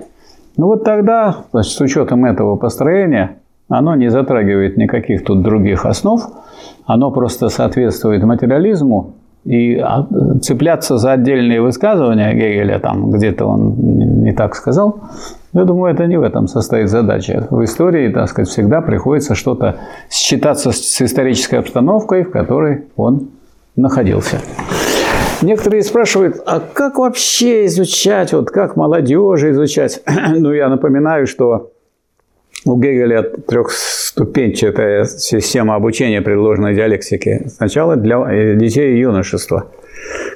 Ну вот тогда, значит, с учетом этого построения, оно не затрагивает никаких тут других основ, оно просто соответствует материализму, и а, цепляться за отдельные высказывания Гегеля, там где-то он не так сказал, я думаю, это не в этом состоит задача. В истории, так сказать, всегда приходится что-то считаться с исторической обстановкой, в которой он находился. Некоторые спрашивают, а как вообще изучать, вот как молодежи изучать? ну, я напоминаю, что у Гегеля трехступенчатая система обучения предложенной диалектики. Сначала для э, детей и юношества.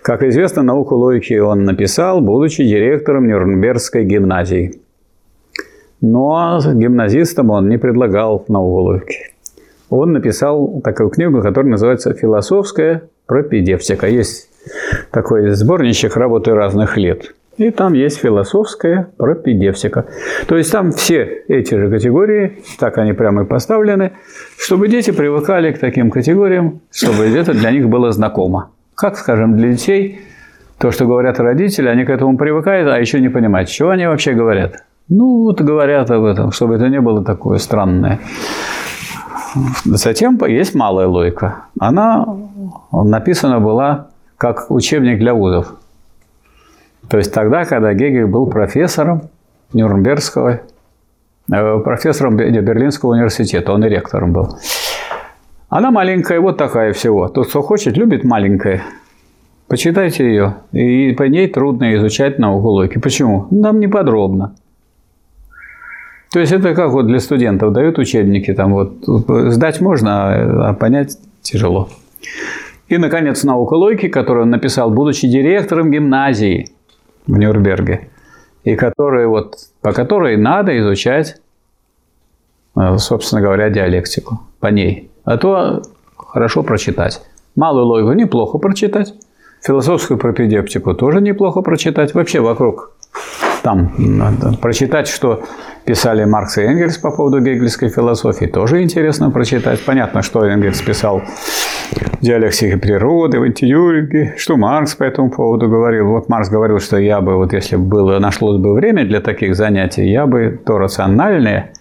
Как известно, науку логики он написал, будучи директором Нюрнбергской гимназии. Но гимназистам он не предлагал науку логики. Он написал такую книгу, которая называется «Философская пропедевтика». Есть такой сборничек работы разных лет. И там есть философская пропедевтика. То есть там все эти же категории, так они прямо и поставлены, чтобы дети привыкали к таким категориям, чтобы это для них было знакомо. Как, скажем, для детей, то, что говорят родители, они к этому привыкают, а еще не понимают, что они вообще говорят. Ну, вот говорят об этом, чтобы это не было такое странное. Затем есть малая логика. Она написана была как учебник для вузов. То есть тогда, когда Гегель был профессором Нюрнбергского, э, профессором Берлинского университета, он и ректором был. Она маленькая, вот такая всего. Тот, кто хочет, любит маленькое. Почитайте ее. И по ней трудно изучать науку логики. Почему? Нам не подробно. То есть это как вот для студентов дают учебники, там вот сдать можно, а понять тяжело. И, наконец, наука логики, которую он написал, будучи директором гимназии в Нюрнберге, и который, вот, по которой надо изучать, э, собственно говоря, диалектику по ней. А то хорошо прочитать. Малую логику неплохо прочитать, философскую пропедептику тоже неплохо прочитать. Вообще вокруг там надо прочитать, что писали Маркс и Энгельс по поводу гегельской философии, тоже интересно прочитать. Понятно, что Энгельс писал в природы, в антиюринге, что Маркс по этому поводу говорил. Вот Маркс говорил, что я бы, вот если бы было, нашлось бы время для таких занятий, я бы то рациональное,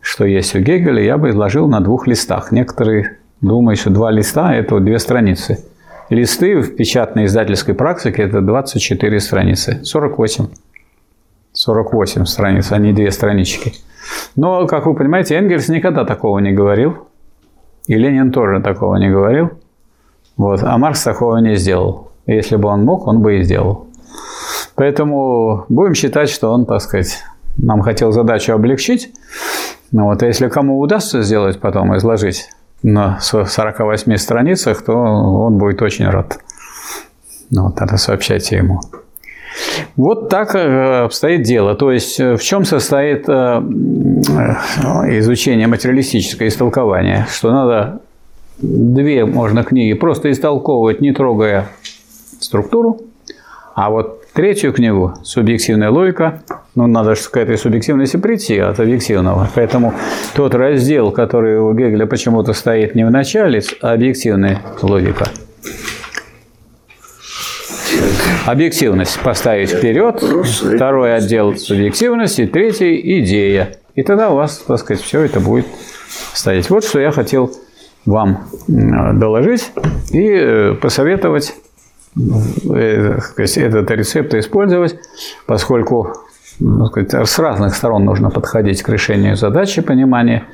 что есть у Гегеля, я бы изложил на двух листах. Некоторые думают, что два листа – это вот две страницы. Листы в печатной издательской практике – это 24 страницы, 48. 48 страниц, а не две странички. Но, как вы понимаете, Энгельс никогда такого не говорил. И Ленин тоже такого не говорил. Вот. А Маркс такого не сделал. Если бы он мог, он бы и сделал. Поэтому будем считать, что он, так сказать, нам хотел задачу облегчить. Ну вот, а если кому удастся сделать потом, изложить на 48 страницах, то он будет очень рад. Ну, вот, это сообщайте ему. Вот так э, обстоит дело. То есть э, в чем состоит э, изучение материалистическое истолкование? Что надо две можно книги просто истолковывать, не трогая структуру, а вот третью книгу «Субъективная логика», ну, надо же к этой субъективности прийти от объективного. Поэтому тот раздел, который у Гегеля почему-то стоит не в начале, а объективная логика – Объективность поставить вперед, второй отдел субъективности, третий – идея. И тогда у вас, так сказать, все это будет стоять. Вот что я хотел вам доложить и э, посоветовать э, этот рецепт использовать, поскольку сказать, с разных сторон нужно подходить к решению задачи понимания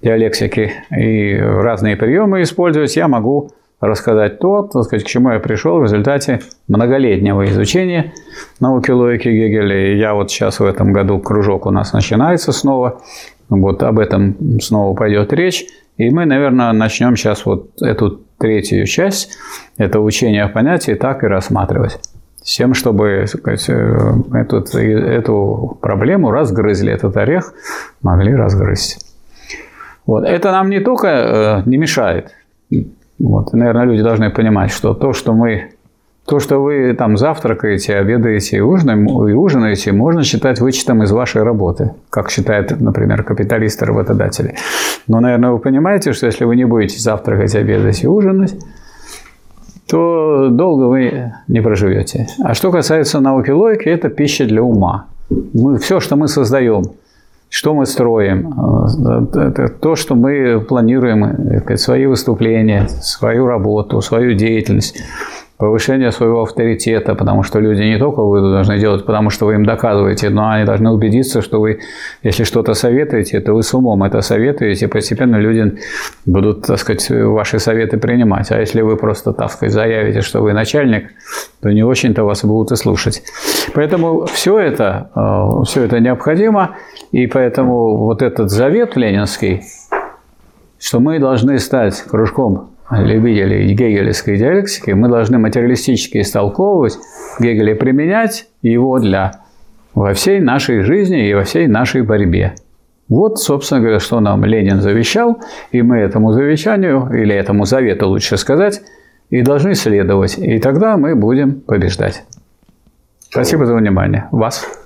диалектики и разные приемы использовать, я могу рассказать то, так сказать, к чему я пришел в результате многолетнего изучения науки логики Гегеля. И я вот сейчас в этом году кружок у нас начинается снова. Вот об этом снова пойдет речь. И мы, наверное, начнем сейчас вот эту третью часть, это учение о понятии, так и рассматривать. С тем, чтобы сказать, э, эту, эту проблему разгрызли, этот орех могли разгрызть. Вот. Это нам не только э, не мешает вот. И, наверное, люди должны понимать, что то, что мы то, что вы там завтракаете, обедаете и ужинаете, можно считать вычетом из вашей работы, как считают, например, капиталисты-работодатели. Но, наверное, вы понимаете, что если вы не будете завтракать, обедать и ужинать, то долго вы не проживете. А что касается науки логики, это пища для ума. Мы, все, что мы создаем – что мы строим, э, то, что мы планируем, свои выступления, свою работу, свою деятельность повышение своего авторитета, потому что люди не только вы должны делать, потому что вы им доказываете, но они должны убедиться, что вы, если что-то советуете, то вы с умом это советуете, и постепенно люди будут, так сказать, ваши советы принимать. А если вы просто, так сказать, заявите, что вы начальник, то не очень-то вас будут и слушать. Поэтому все это, э, все это необходимо, и поэтому вот этот завет ленинский, что мы должны стать кружком любителей гегелевской диалектики, мы должны материалистически истолковывать Гегеля применять его для во всей нашей жизни и во всей нашей борьбе. Вот, собственно говоря, что нам Ленин завещал, и мы этому завещанию, или этому завету лучше сказать, и должны следовать. И тогда мы будем побеждать. Спасибо за внимание. Вас.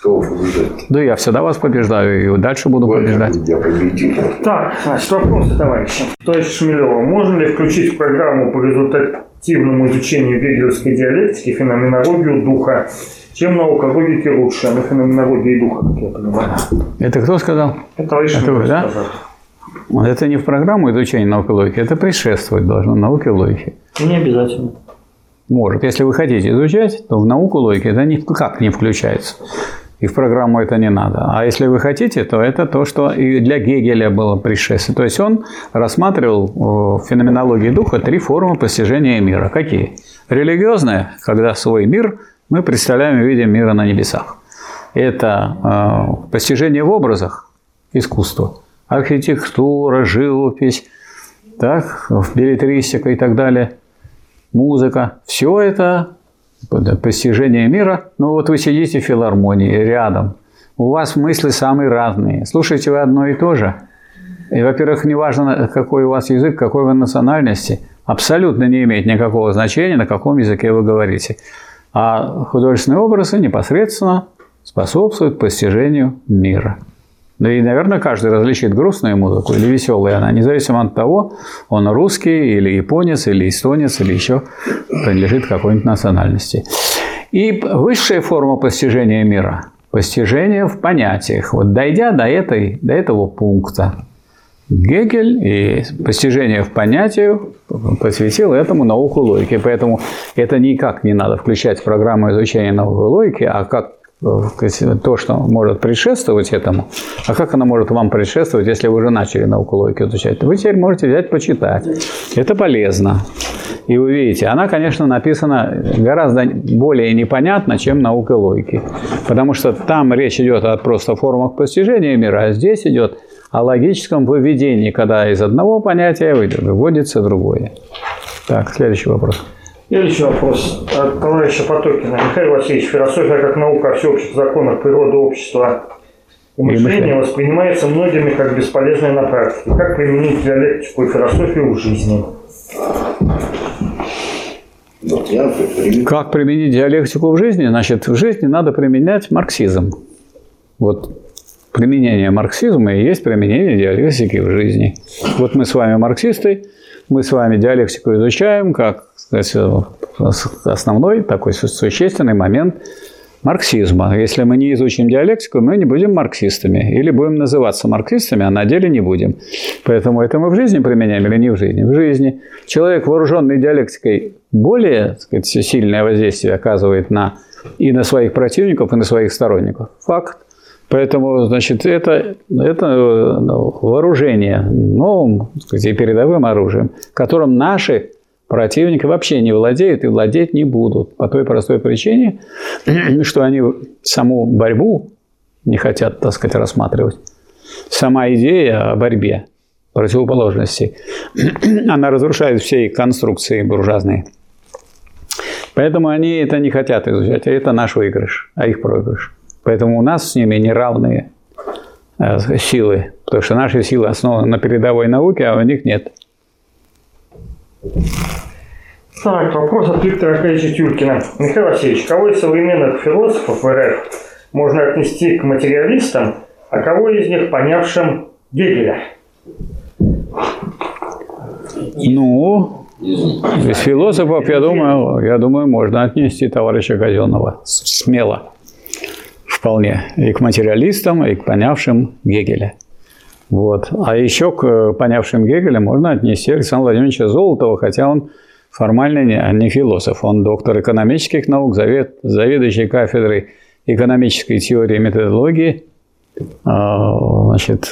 Кто побеждает? Да я всегда вас побеждаю и дальше буду Вот побеждать. Я победитель. Так, значит, вопросы, товарищи. Товарищ Шмелева, можно ли включить в программу по результативному изучению гегелевской диалектики феноменологию духа? Чем наука логики лучше, а не феноменология духа, как я понимаю? Это кто сказал? Это товарищ Это вы, да? сказал. Это не в программу изучения науки логики, это предшествовать должно науке логики. Не обязательно. Может. Если вы хотите изучать, то в науку логики это никак не включается. И в программу это не надо. А если вы хотите, то это то, что и для Гегеля было предшествие. То есть он рассматривал в феноменологии духа три формы постижения мира. Какие? Религиозная, когда свой мир мы представляем в виде мира на небесах. Это э, постижение в образах, искусства. Архитектура, живопись, так, билетристика и так далее, музыка. Все это постижение мира. Ну вот вы сидите в филармонии рядом, у вас мысли самые разные. Слушаете вы одно и то же. И, во-первых, неважно, какой у вас язык, какой вы национальности, абсолютно не имеет никакого значения, на каком языке вы говорите. А художественные образы непосредственно способствуют постижению мира. Да и, наверное, каждый различит грустную музыку или веселую. Она независимо от того, он русский или японец, или эстонец, или еще принадлежит какой-нибудь национальности. И высшая форма постижения мира – постижение в понятиях. Вот дойдя до, этой, до этого пункта, Гегель и постижение в понятию посвятил этому науку логики. Поэтому это никак не надо включать в программу изучения науки логики, а как то, что может предшествовать этому, а как оно может вам предшествовать, если вы уже начали науку логики изучать? Вы теперь можете взять почитать. Это полезно. И вы видите, она, конечно, написана гораздо более непонятно, чем наука логики. Потому что там речь идет о просто формах постижения мира, а здесь идет о логическом выведении, когда из одного понятия выводится другое. Так, следующий вопрос. Следующий вопрос от товарища Потокина. Михаил Васильевич, философия как наука о всеобщих законах природы общества и мышления воспринимается многими как бесполезная на практике. Как применить диалектику и философию в жизни? Как применить диалектику в жизни? Значит, в жизни надо применять марксизм. Вот применение марксизма и есть применение диалектики в жизни. Вот мы с вами марксисты, мы с вами диалектику изучаем как сказать, основной такой существенный момент марксизма. Если мы не изучим диалектику, мы не будем марксистами. Или будем называться марксистами, а на деле не будем. Поэтому это мы в жизни применяем или не в жизни? В жизни. Человек, вооруженный диалектикой, более сказать, сильное воздействие оказывает на, и на своих противников, и на своих сторонников. Факт. Поэтому, значит, это, это ну, вооружение новым сказать, передовым оружием, которым наши противники вообще не владеют и владеть не будут. По той простой причине, что они саму борьбу не хотят, так сказать, рассматривать. Сама идея о борьбе противоположностей, она разрушает все их конструкции буржуазные. Поэтому они это не хотят изучать, а это наш выигрыш, а их проигрыш. Поэтому у нас с ними неравные э, силы, потому что наши силы основаны на передовой науке, а у них нет. Так, вопрос от Виктора Аркадьевича Тюркина. Михаил Васильевич, кого из современных философов в РФ можно отнести к материалистам, а кого из них понявшим Гегеля? Ну, из философов, я думаю, я думаю, можно отнести товарища Казенного смело вполне и к материалистам, и к понявшим Гегеля. Вот. А еще к понявшим Гегеля можно отнести Александра Владимировича Золотого, хотя он формально не, не философ, он доктор экономических наук, завед, заведующий кафедрой экономической теории и методологии а, значит,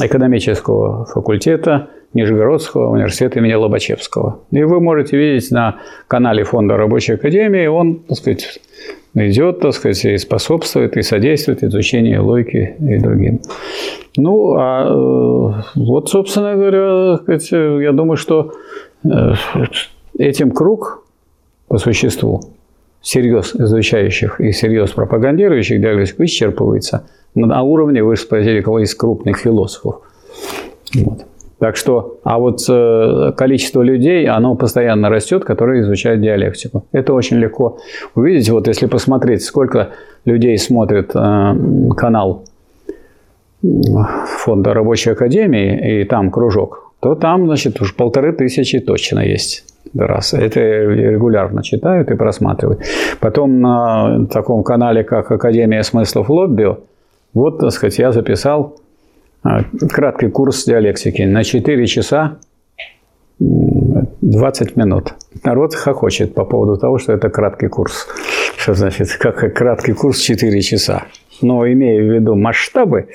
экономического факультета Нижегородского университета имени Лобачевского. И вы можете видеть на канале Фонда Рабочей Академии, он, так сказать, идет, так сказать, и способствует, и содействует изучению логики и другим. Ну, а э, вот, собственно говоря, я думаю, что э, этим круг по существу серьез изучающих и серьез пропагандирующих диалектику исчерпывается на уровне, вы спросили, кого из крупных философов. Вот. Так что, а вот э, количество людей, оно постоянно растет, которые изучают диалектику. Это очень легко увидеть. Вот если посмотреть, сколько людей смотрят э, канал фонда рабочей академии, и там кружок, то там, значит, уж полторы тысячи точно есть. Раз. Это регулярно читают и просматривают. Потом на таком канале, как Академия смыслов Лоббио, вот, так сказать, я записал краткий курс диалектики на 4 часа 20 минут. Народ хохочет по поводу того, что это краткий курс. Что значит, как краткий курс 4 часа. Но имея в виду масштабы,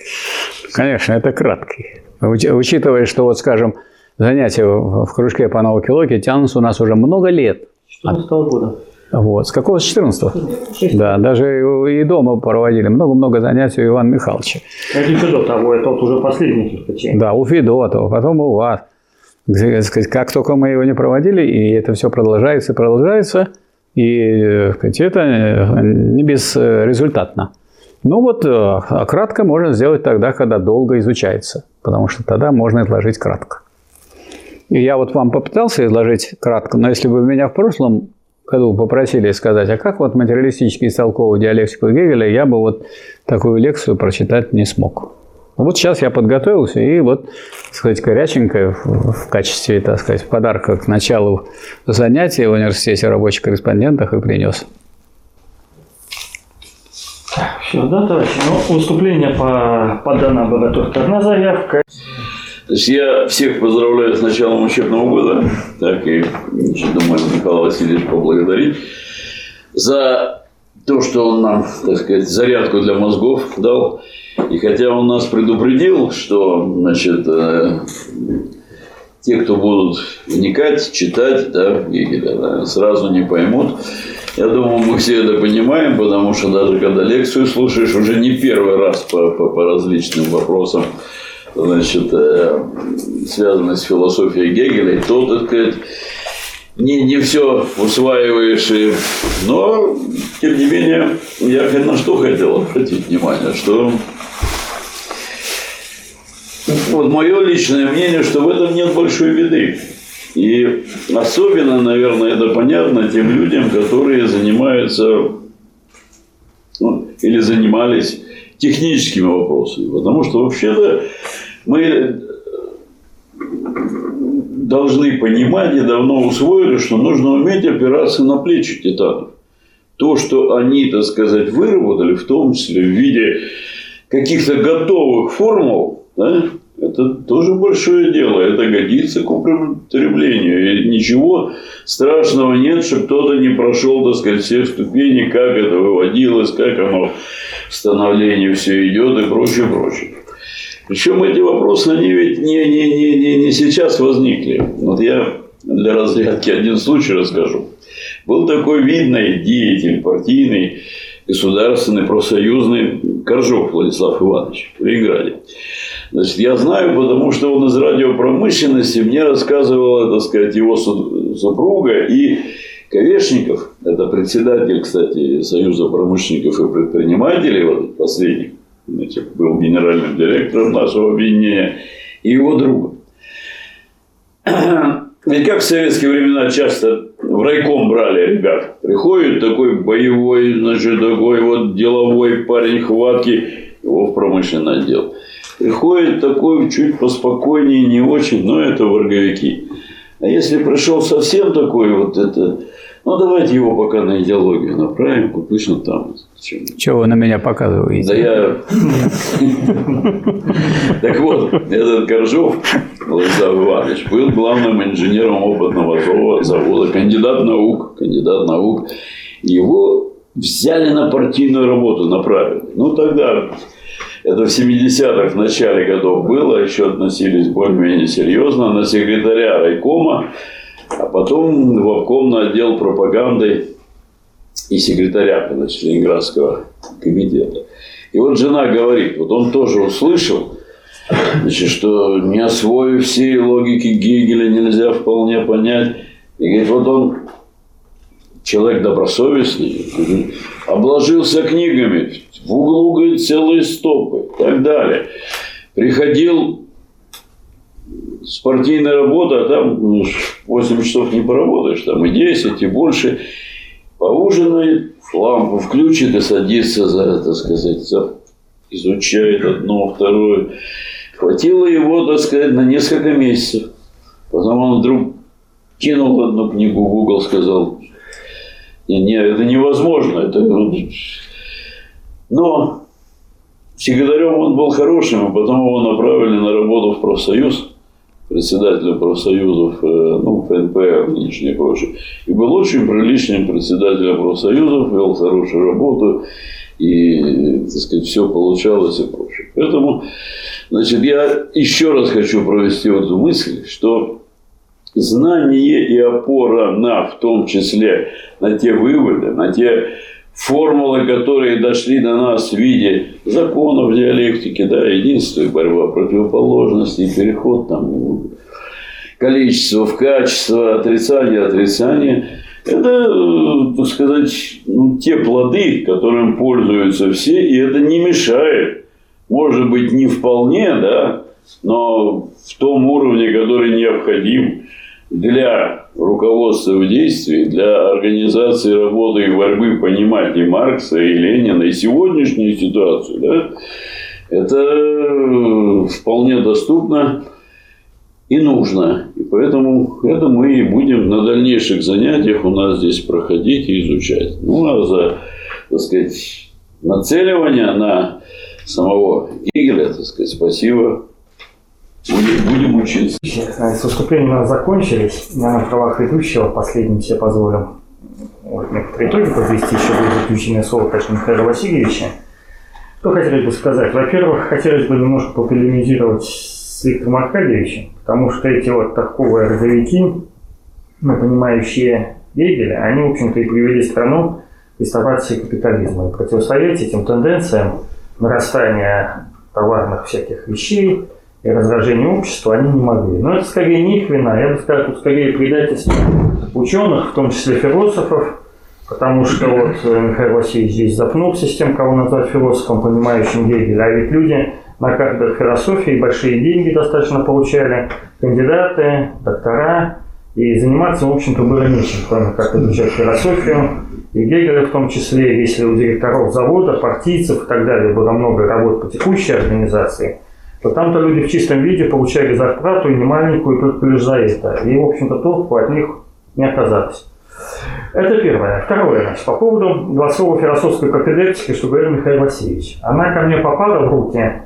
конечно, это краткий. Учитывая, что, вот, скажем, занятия в кружке по науке логики тянутся у нас уже много лет. 14 года. Вот. С какого? С 14 Да, даже и дома проводили. Много-много занятий у Ивана Михайловича. Это еще до того, это вот уже последний впечатление. Да, у Федотова, потом у вас. Как только мы его не проводили, и это все продолжается и продолжается, и сказать, это не безрезультатно. Ну вот, а кратко можно сделать тогда, когда долго изучается, потому что тогда можно изложить кратко. И я вот вам попытался изложить кратко, но если бы меня в прошлом году попросили сказать, а как вот материалистически истолковывать диалектику Гегеля, я бы вот такую лекцию прочитать не смог. Вот сейчас я подготовился и вот, так сказать, горяченько в качестве, так сказать, подарка к началу занятия в университете рабочих корреспондентах и принес. Все, да, товарищи? Ну, выступление по, подана была только одна заявка. То есть я всех поздравляю с началом учебного года. Так и думаю, Михаил Васильевич поблагодарить за то, что он нам, так сказать, зарядку для мозгов дал. И хотя он нас предупредил, что, значит, э, те, кто будут вникать, читать, да, Гегеля, да, сразу не поймут. Я думаю, мы все это понимаем, потому что даже когда лекцию слушаешь, уже не первый раз по, по, по различным вопросам, значит, э, связанные с философией Гегеля, то, так сказать, не, не все усваиваешь. И... Но, тем не менее, я на что хотел обратить внимание, что вот мое личное мнение, что в этом нет большой беды. И особенно, наверное, это понятно тем людям, которые занимаются ну, или занимались техническими вопросами. Потому что вообще-то мы должны понимать и давно усвоили, что нужно уметь опираться на плечи титанов. То, что они, так сказать, выработали, в том числе в виде каких-то готовых формул, да, это тоже большое дело. Это годится к употреблению. И ничего страшного нет, что кто-то не прошел, так сказать, все ступени, как это выводилось, как оно в становлении все идет и прочее, прочее. Причем эти вопросы, они ведь не, не, не, не, не сейчас возникли. Вот я для разрядки один случай расскажу. Был такой видный деятель партийный, государственный, профсоюзный Коржов Владислав Иванович в Ленинграде. Значит, я знаю, потому что он из радиопромышленности мне рассказывала, так сказать, его супруга и Ковешников, это председатель, кстати, Союза промышленников и предпринимателей, вот последних, значит, был генеральным директором нашего объединения, и его друга. Ведь как в советские времена часто в райком брали ребят. Приходит такой боевой, значит, такой вот деловой парень хватки, его в промышленный отдел. Приходит такой чуть поспокойнее, не очень, но это ворговики. А если пришел совсем такой вот это, ну давайте его пока на идеологию направим, пусть он там. Чего вы на меня показываете? Да я... Так вот, этот Коржов, Владислав Иванович, был главным инженером опытного завода, кандидат наук, кандидат наук. Его взяли на партийную работу, направили. Ну, тогда это в 70-х, в начале годов было, еще относились более-менее серьезно, на секретаря райкома, а потом в обкомный отдел пропаганды и секретаря значит, Ленинградского комитета. И вот жена говорит, вот он тоже услышал, значит, что не освоив всей логики Гегеля нельзя вполне понять. И говорит, вот он человек добросовестный, обложился книгами, в углу, говорит, целые стопы и так далее. Приходил с партийной работы, а там ну, 8 часов не поработаешь, там и 10, и больше. Поужинает, лампу включит и садится за, так сказать, за, изучает одно, второе. Хватило его, так сказать, на несколько месяцев. Потом он вдруг кинул одну книгу в угол, сказал, не, не, это невозможно. Это... Но секретарем он был хорошим, а потом его направили на работу в профсоюз, председателем профсоюзов, э, ну, ПНП, нынешнее и прочее. И был очень приличным председателем профсоюзов, вел хорошую работу, и, так сказать, все получалось и прочее. Поэтому, значит, я еще раз хочу провести вот эту мысль, что знание и опора на, в том числе, на те выводы, на те формулы, которые дошли до нас в виде законов диалектики, да, единство и борьба противоположностей, переход там количество в качество, отрицание, отрицание. Это, э, так сказать, ну, те плоды, которым пользуются все, и это не мешает. Может быть, не вполне, да, но в том уровне, который необходим для руководства в действии, для организации работы и борьбы понимать и Маркса, и Ленина, и сегодняшнюю ситуацию, да, это э, вполне доступно и нужно. И поэтому это мы и будем на дальнейших занятиях у нас здесь проходить и изучать. Ну, а за, так сказать, нацеливание на самого Игеля, так сказать, спасибо. Будем, будем учиться. С выступления у нас закончились. Я на правах ведущего последним себе позволю вот, некоторые итоги подвести, еще будет заключение слова, конечно, Михаила Васильевича. Что хотелось бы сказать? Во-первых, хотелось бы немножко пополемизировать с Виктором Аркадьевичем, потому что эти вот такого родовики, ну, понимающие Гегеля, они, в общем-то, и привели страну к реставрации капитализма. И противостоять этим тенденциям нарастания товарных всяких вещей и раздражения общества они не могли. Но это скорее не их вина, я бы сказал, тут скорее предательство ученых, в том числе философов, потому что вот э, Михаил Васильевич здесь запнулся с тем, кого назвать философом, понимающим Гегеля, а ведь люди на кафедрах философии большие деньги достаточно получали, кандидаты, доктора, и заниматься, в общем-то, было нечем, кроме как изучать философию. И Гегеля в том числе, если у директоров завода, партийцев и так далее было много работ по текущей организации, то там-то люди в чистом виде получали зарплату и не маленькую, только лишь за это. И, в общем-то, толку от них не оказалось. Это первое. Второе, значит, по поводу голосовой философской капедектики, что говорил Михаил Васильевич. Она ко мне попала в руки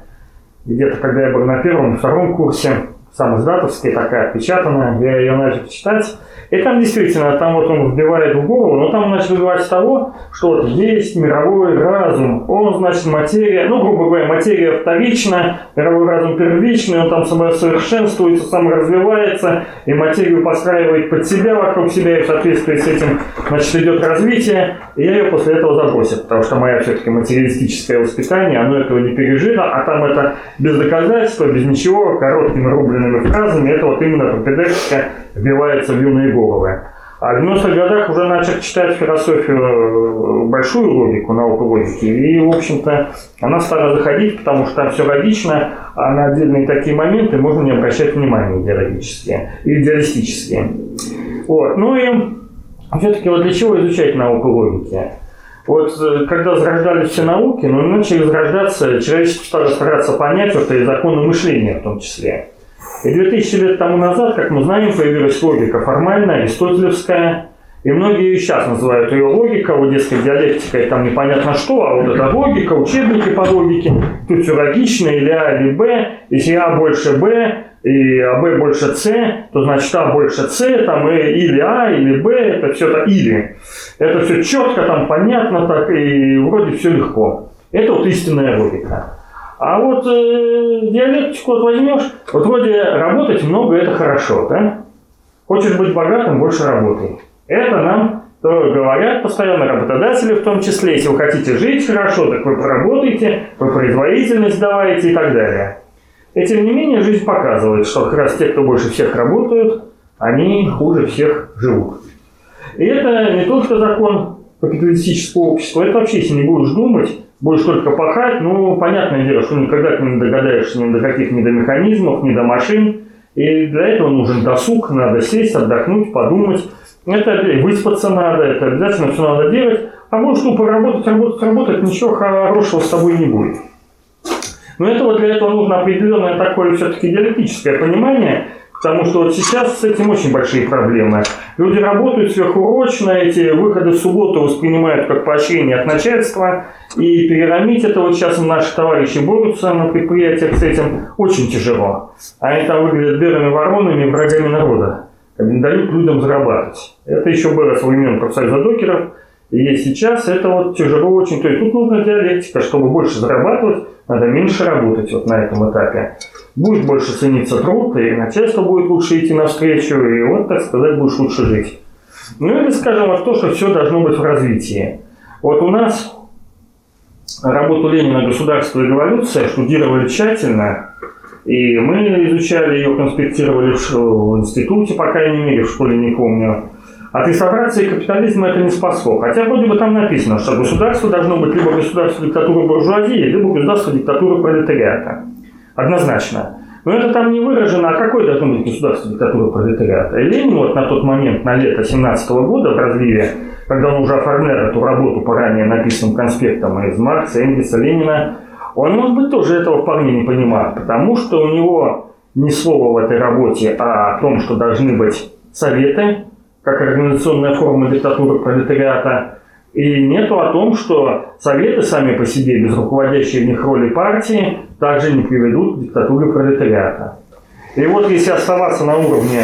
где-то, когда я был на первом, втором курсе, сам издатовский, такая отпечатанная, я ее начал читать. И там действительно, там вот он вбивает в голову, но там он начал вбивать того, что вот есть мировой разум, он, значит, материя, ну, грубо говоря, материя вторична, мировой разум первичный, он там самосовершенствуется, саморазвивается, и материю подстраивает под себя, вокруг себя, и в соответствии с этим, значит, идет развитие, и я ее после этого забросил, потому что моя все-таки материалистическое воспитание, оно этого не пережило, а там это без доказательства, без ничего, короткими рубленными фразами, это вот именно пропедевтика вбивается в юные головы. А в 90-х годах уже начал читать философию, э, большую логику, науку логики. И, в общем-то, она стала заходить, потому что там все логично, а на отдельные такие моменты можно не обращать внимания идеологические, идеалистические. Вот. Ну и все-таки вот для чего изучать науку логики? Вот э, когда зарождались все науки, ну, начали зарождаться, человечество стало стараться понять вот и законы мышления в том числе. И 2000 лет тому назад, как мы знаем, появилась логика формальная, аристотелевская, и многие сейчас называют ее логика, вот, дескать, диалектика и там непонятно что, а вот это логика, учебники по логике, тут все логично, или А, или Б, если А больше Б, и А, Б больше С, то значит А больше С, там и, или А, или Б, это все это или. Это все четко, там понятно, так и вроде все легко. Это вот истинная логика. А вот э, диалектику вот возьмешь, вот вроде работать много это хорошо, да? Хочешь быть богатым, больше работай. Это нам то говорят постоянно работодатели в том числе, если вы хотите жить хорошо, так вы поработаете, вы производительность давайте и так далее. И тем не менее жизнь показывает, что как раз те, кто больше всех работают, они хуже всех живут. И это не только закон капиталистического общества, это вообще, если не будешь думать, будешь только пахать, ну, понятное дело, что никогда ты не догадаешься ни до каких ни до механизмов, ни до машин. И для этого нужен досуг, надо сесть, отдохнуть, подумать. Это выспаться надо, это обязательно все надо делать. А может, ну, поработать, работать, работать, ничего хорошего с тобой не будет. Но это вот для этого нужно определенное такое все-таки диалектическое понимание, Потому что вот сейчас с этим очень большие проблемы. Люди работают сверхурочно, эти выходы в субботу воспринимают как поощрение от начальства. И переломить это вот сейчас наши товарищи борются на предприятиях с этим очень тяжело. Они там выглядят белыми воронами, врагами народа. Не дают людям зарабатывать. Это еще было со времен профсоюза докеров. И сейчас это вот тяжело очень. То есть тут нужна диалектика, чтобы больше зарабатывать, надо меньше работать вот на этом этапе. Будет больше цениться труд, и начальство будет лучше идти навстречу, и вот, так сказать, будешь лучше жить. Ну или, скажем, вот то, что все должно быть в развитии. Вот у нас работу Ленина «Государство и революция» штудировали тщательно, и мы изучали ее, конспектировали в институте, по крайней мере, в школе не помню. От реставрации капитализма это не спасло. Хотя вроде бы там написано, что государство должно быть либо государство диктатуры буржуазии, либо государство диктатуры пролетариата. Однозначно. Но это там не выражено, а какое должно быть государство диктатуры пролетариата. И Ленин вот на тот момент, на лето 17 года в разливе, когда он уже оформлял эту работу по ранее написанным конспектам из Маркса, Энгельса, Ленина, он, может быть, тоже этого вполне не понимал, потому что у него ни слова в этой работе а о том, что должны быть советы, как организационная форма диктатуры пролетариата, и нету о том, что советы сами по себе, без руководящей в них роли партии, также не приведут к диктатуре пролетариата. И вот если оставаться на уровне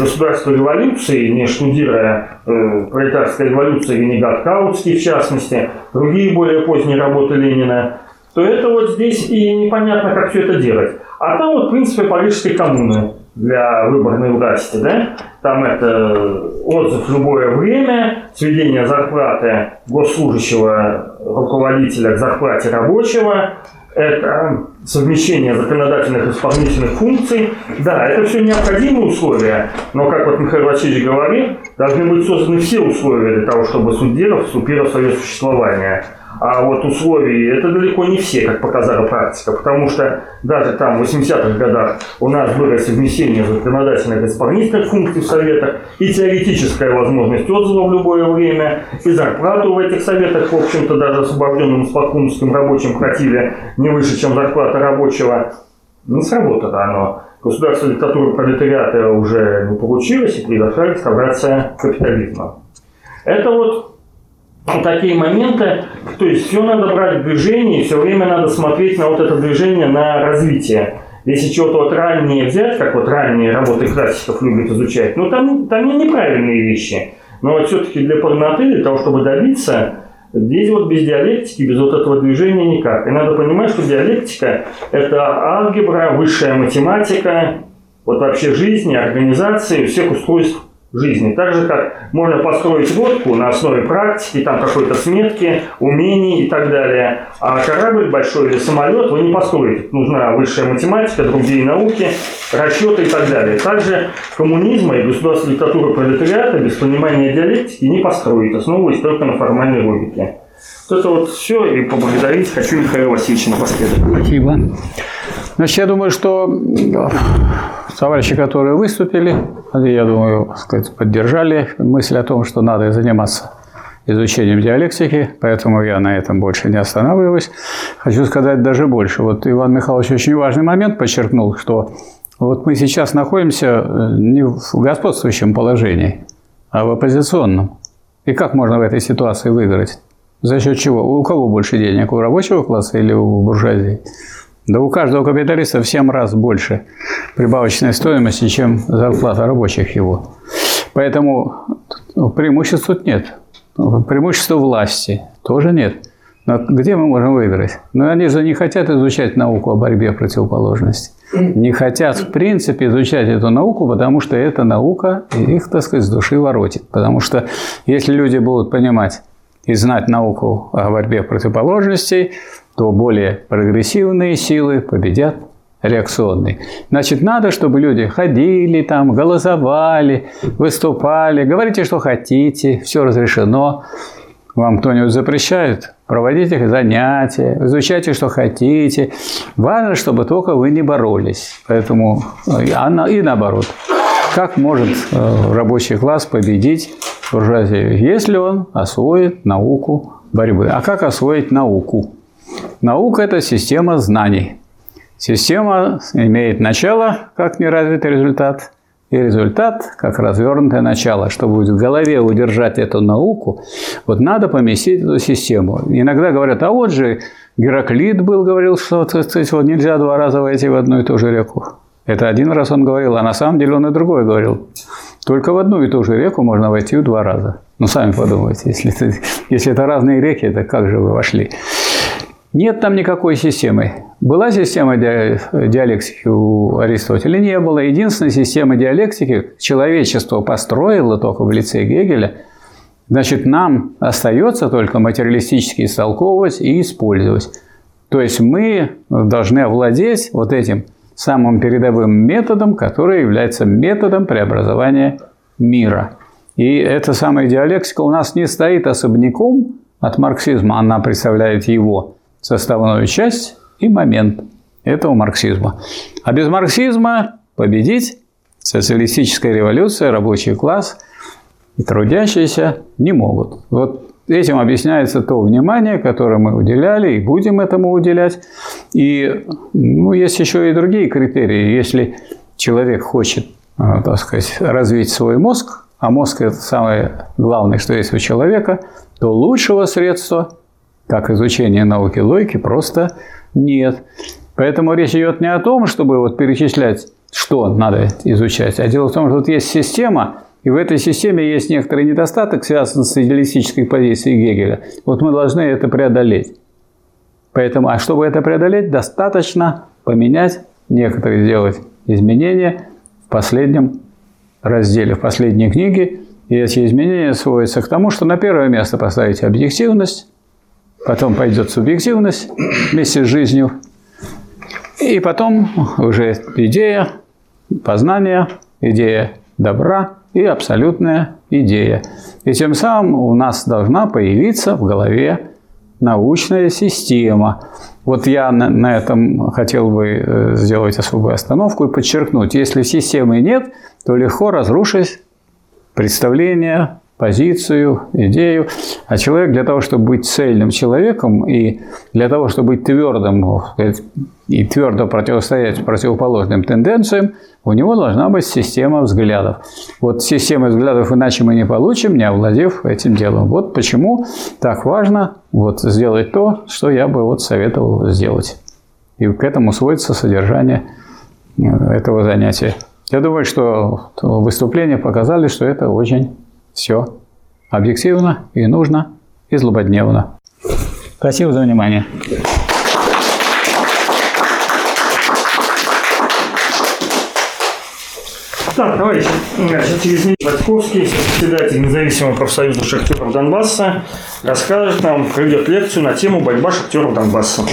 государства революции, не штудируя э, пролетарская революция Венегат Каутский в частности, другие более поздние работы Ленина, то это вот здесь и непонятно, как все это делать. А там вот, в принципе, Парижской коммуны для выборной власти, да? Там это отзыв в любое время, сведение зарплаты госслужащего руководителя к зарплате рабочего, это совмещение законодательных и исполнительных функций. Да, это все необходимые условия, но, как вот Михаил Васильевич говорит, должны быть созданы все условия для того, чтобы суд делов вступил в свое существование. А вот условия это далеко не все, как показала практика, потому что даже там в 80-х годах у нас было совмещение законодательных и исполнительных функций в советах и теоретическая возможность отзыва в любое время, и зарплату в этих советах, в общем-то, даже освобожденным спадкунским рабочим платили не выше, чем зарплата рабочего. Не сработало оно. Государство диктатуры пролетариата уже не получилось, и произошла реставрация капитализма. Это вот такие моменты, то есть все надо брать в движении, все время надо смотреть на вот это движение, на развитие. Если чего-то вот раннее взять, как вот ранние работы классиков любят изучать, ну там, там не неправильные вещи. Но вот все-таки для полноты, для того, чтобы добиться, здесь вот без диалектики, без вот этого движения никак. И надо понимать, что диалектика – это алгебра, высшая математика, вот вообще жизни, организации, всех устройств жизни. Так же, как можно построить лодку на основе практики, там какой-то сметки, умений и так далее. А корабль большой или самолет вы не построите. Нужна высшая математика, другие науки, расчеты и так далее. Также коммунизма и государственной диктатуры пролетариата без понимания диалектики не построить, основываясь только на формальной логике. Вот это вот все, и поблагодарить хочу Михаила Васильевича напоследок. Спасибо. Значит, я думаю, что товарищи, которые выступили, я думаю, сказать, поддержали мысль о том, что надо заниматься изучением диалектики, поэтому я на этом больше не останавливаюсь. Хочу сказать даже больше. Вот Иван Михайлович очень важный момент подчеркнул, что вот мы сейчас находимся э, не в господствующем положении, а в оппозиционном. И как можно в этой ситуации выиграть? За счет чего? У кого больше денег? У рабочего класса или у буржуазии? Да у каждого капиталиста в 7 раз больше прибавочной стоимости, чем зарплата рабочих его. Поэтому преимуществ тут нет. Преимущества власти тоже нет. Но где мы можем выиграть? Но они же не хотят изучать науку о борьбе противоположностей. Не хотят, в принципе, изучать эту науку, потому что эта наука их, так сказать, с души воротит. Потому что если люди будут понимать и знать науку о борьбе противоположностей, то более прогрессивные силы победят реакционные. Значит, надо, чтобы люди ходили там, голосовали, выступали, говорите, что хотите, все разрешено. Вам кто-нибудь запрещает? Проводите занятия, изучайте, что хотите. Важно, чтобы только вы не боролись. Поэтому э, и наоборот. Как может э, рабочий класс победить буржуазию, если он освоит науку борьбы? А как освоить науку? Наука – это система знаний. Система имеет начало, как неразвитый результат, и результат, как развернутое начало. Чтобы в голове удержать эту науку, вот надо поместить эту систему. Иногда говорят, а вот же Гераклит был, говорил, что сказать, вот нельзя два раза войти в одну и ту же реку. Это один раз он говорил, а на самом деле он и другой говорил. Только в одну и ту же реку можно войти в два раза. Ну, сами подумайте, если это, если это разные реки, это как же вы вошли? Нет там никакой системы. Была система диалектики у Аристотеля? Не было. Единственная система диалектики человечество построило только в лице Гегеля. Значит, нам остается только материалистически истолковывать и использовать. То есть мы должны овладеть вот этим самым передовым методом, который является методом преобразования мира. И эта самая диалектика у нас не стоит особняком от марксизма, она представляет его составную часть и момент этого марксизма. А без марксизма победить социалистическая революция, рабочий класс и трудящиеся не могут. Вот этим объясняется то внимание, которое мы уделяли и будем этому уделять. И ну, есть еще и другие критерии. Если человек хочет, э, так сказать, развить свой мозг, а мозг – это самое главное, что есть у человека, то лучшего средства как изучение науки логики, просто нет. Поэтому речь идет не о том, чтобы вот перечислять, что надо изучать, а дело в том, что вот есть система, и в этой системе есть некоторый недостаток, связанный с идеалистической позицией Гегеля. Вот мы должны это преодолеть. Поэтому, а чтобы это преодолеть, достаточно поменять, некоторые сделать изменения в последнем разделе, в последней книге. И эти изменения сводятся к тому, что на первое место поставить объективность, потом пойдет субъективность вместе с жизнью, и потом уже идея познания, идея добра и абсолютная идея. И тем самым у нас должна появиться в голове научная система. Вот я на, на этом хотел бы э, сделать особую остановку и подчеркнуть, если системы нет, то легко разрушить представление позицию, идею. А человек для того, чтобы быть цельным человеком и для того, чтобы быть твердым и твердо противостоять противоположным тенденциям, у него должна быть система взглядов. Вот система взглядов иначе мы не получим, не овладев этим делом. Вот почему так важно вот сделать то, что я бы вот советовал сделать. И к этому сводится содержание э, этого занятия. Я думаю, что выступления показали, что это очень все объективно и нужно, и злободневно. Спасибо за внимание. Так, товарищи, значит, через неделю Батьковский, председатель независимого профсоюза шахтеров Донбасса, расскажет нам, проведет лекцию на тему «Борьба шахтеров Донбасса».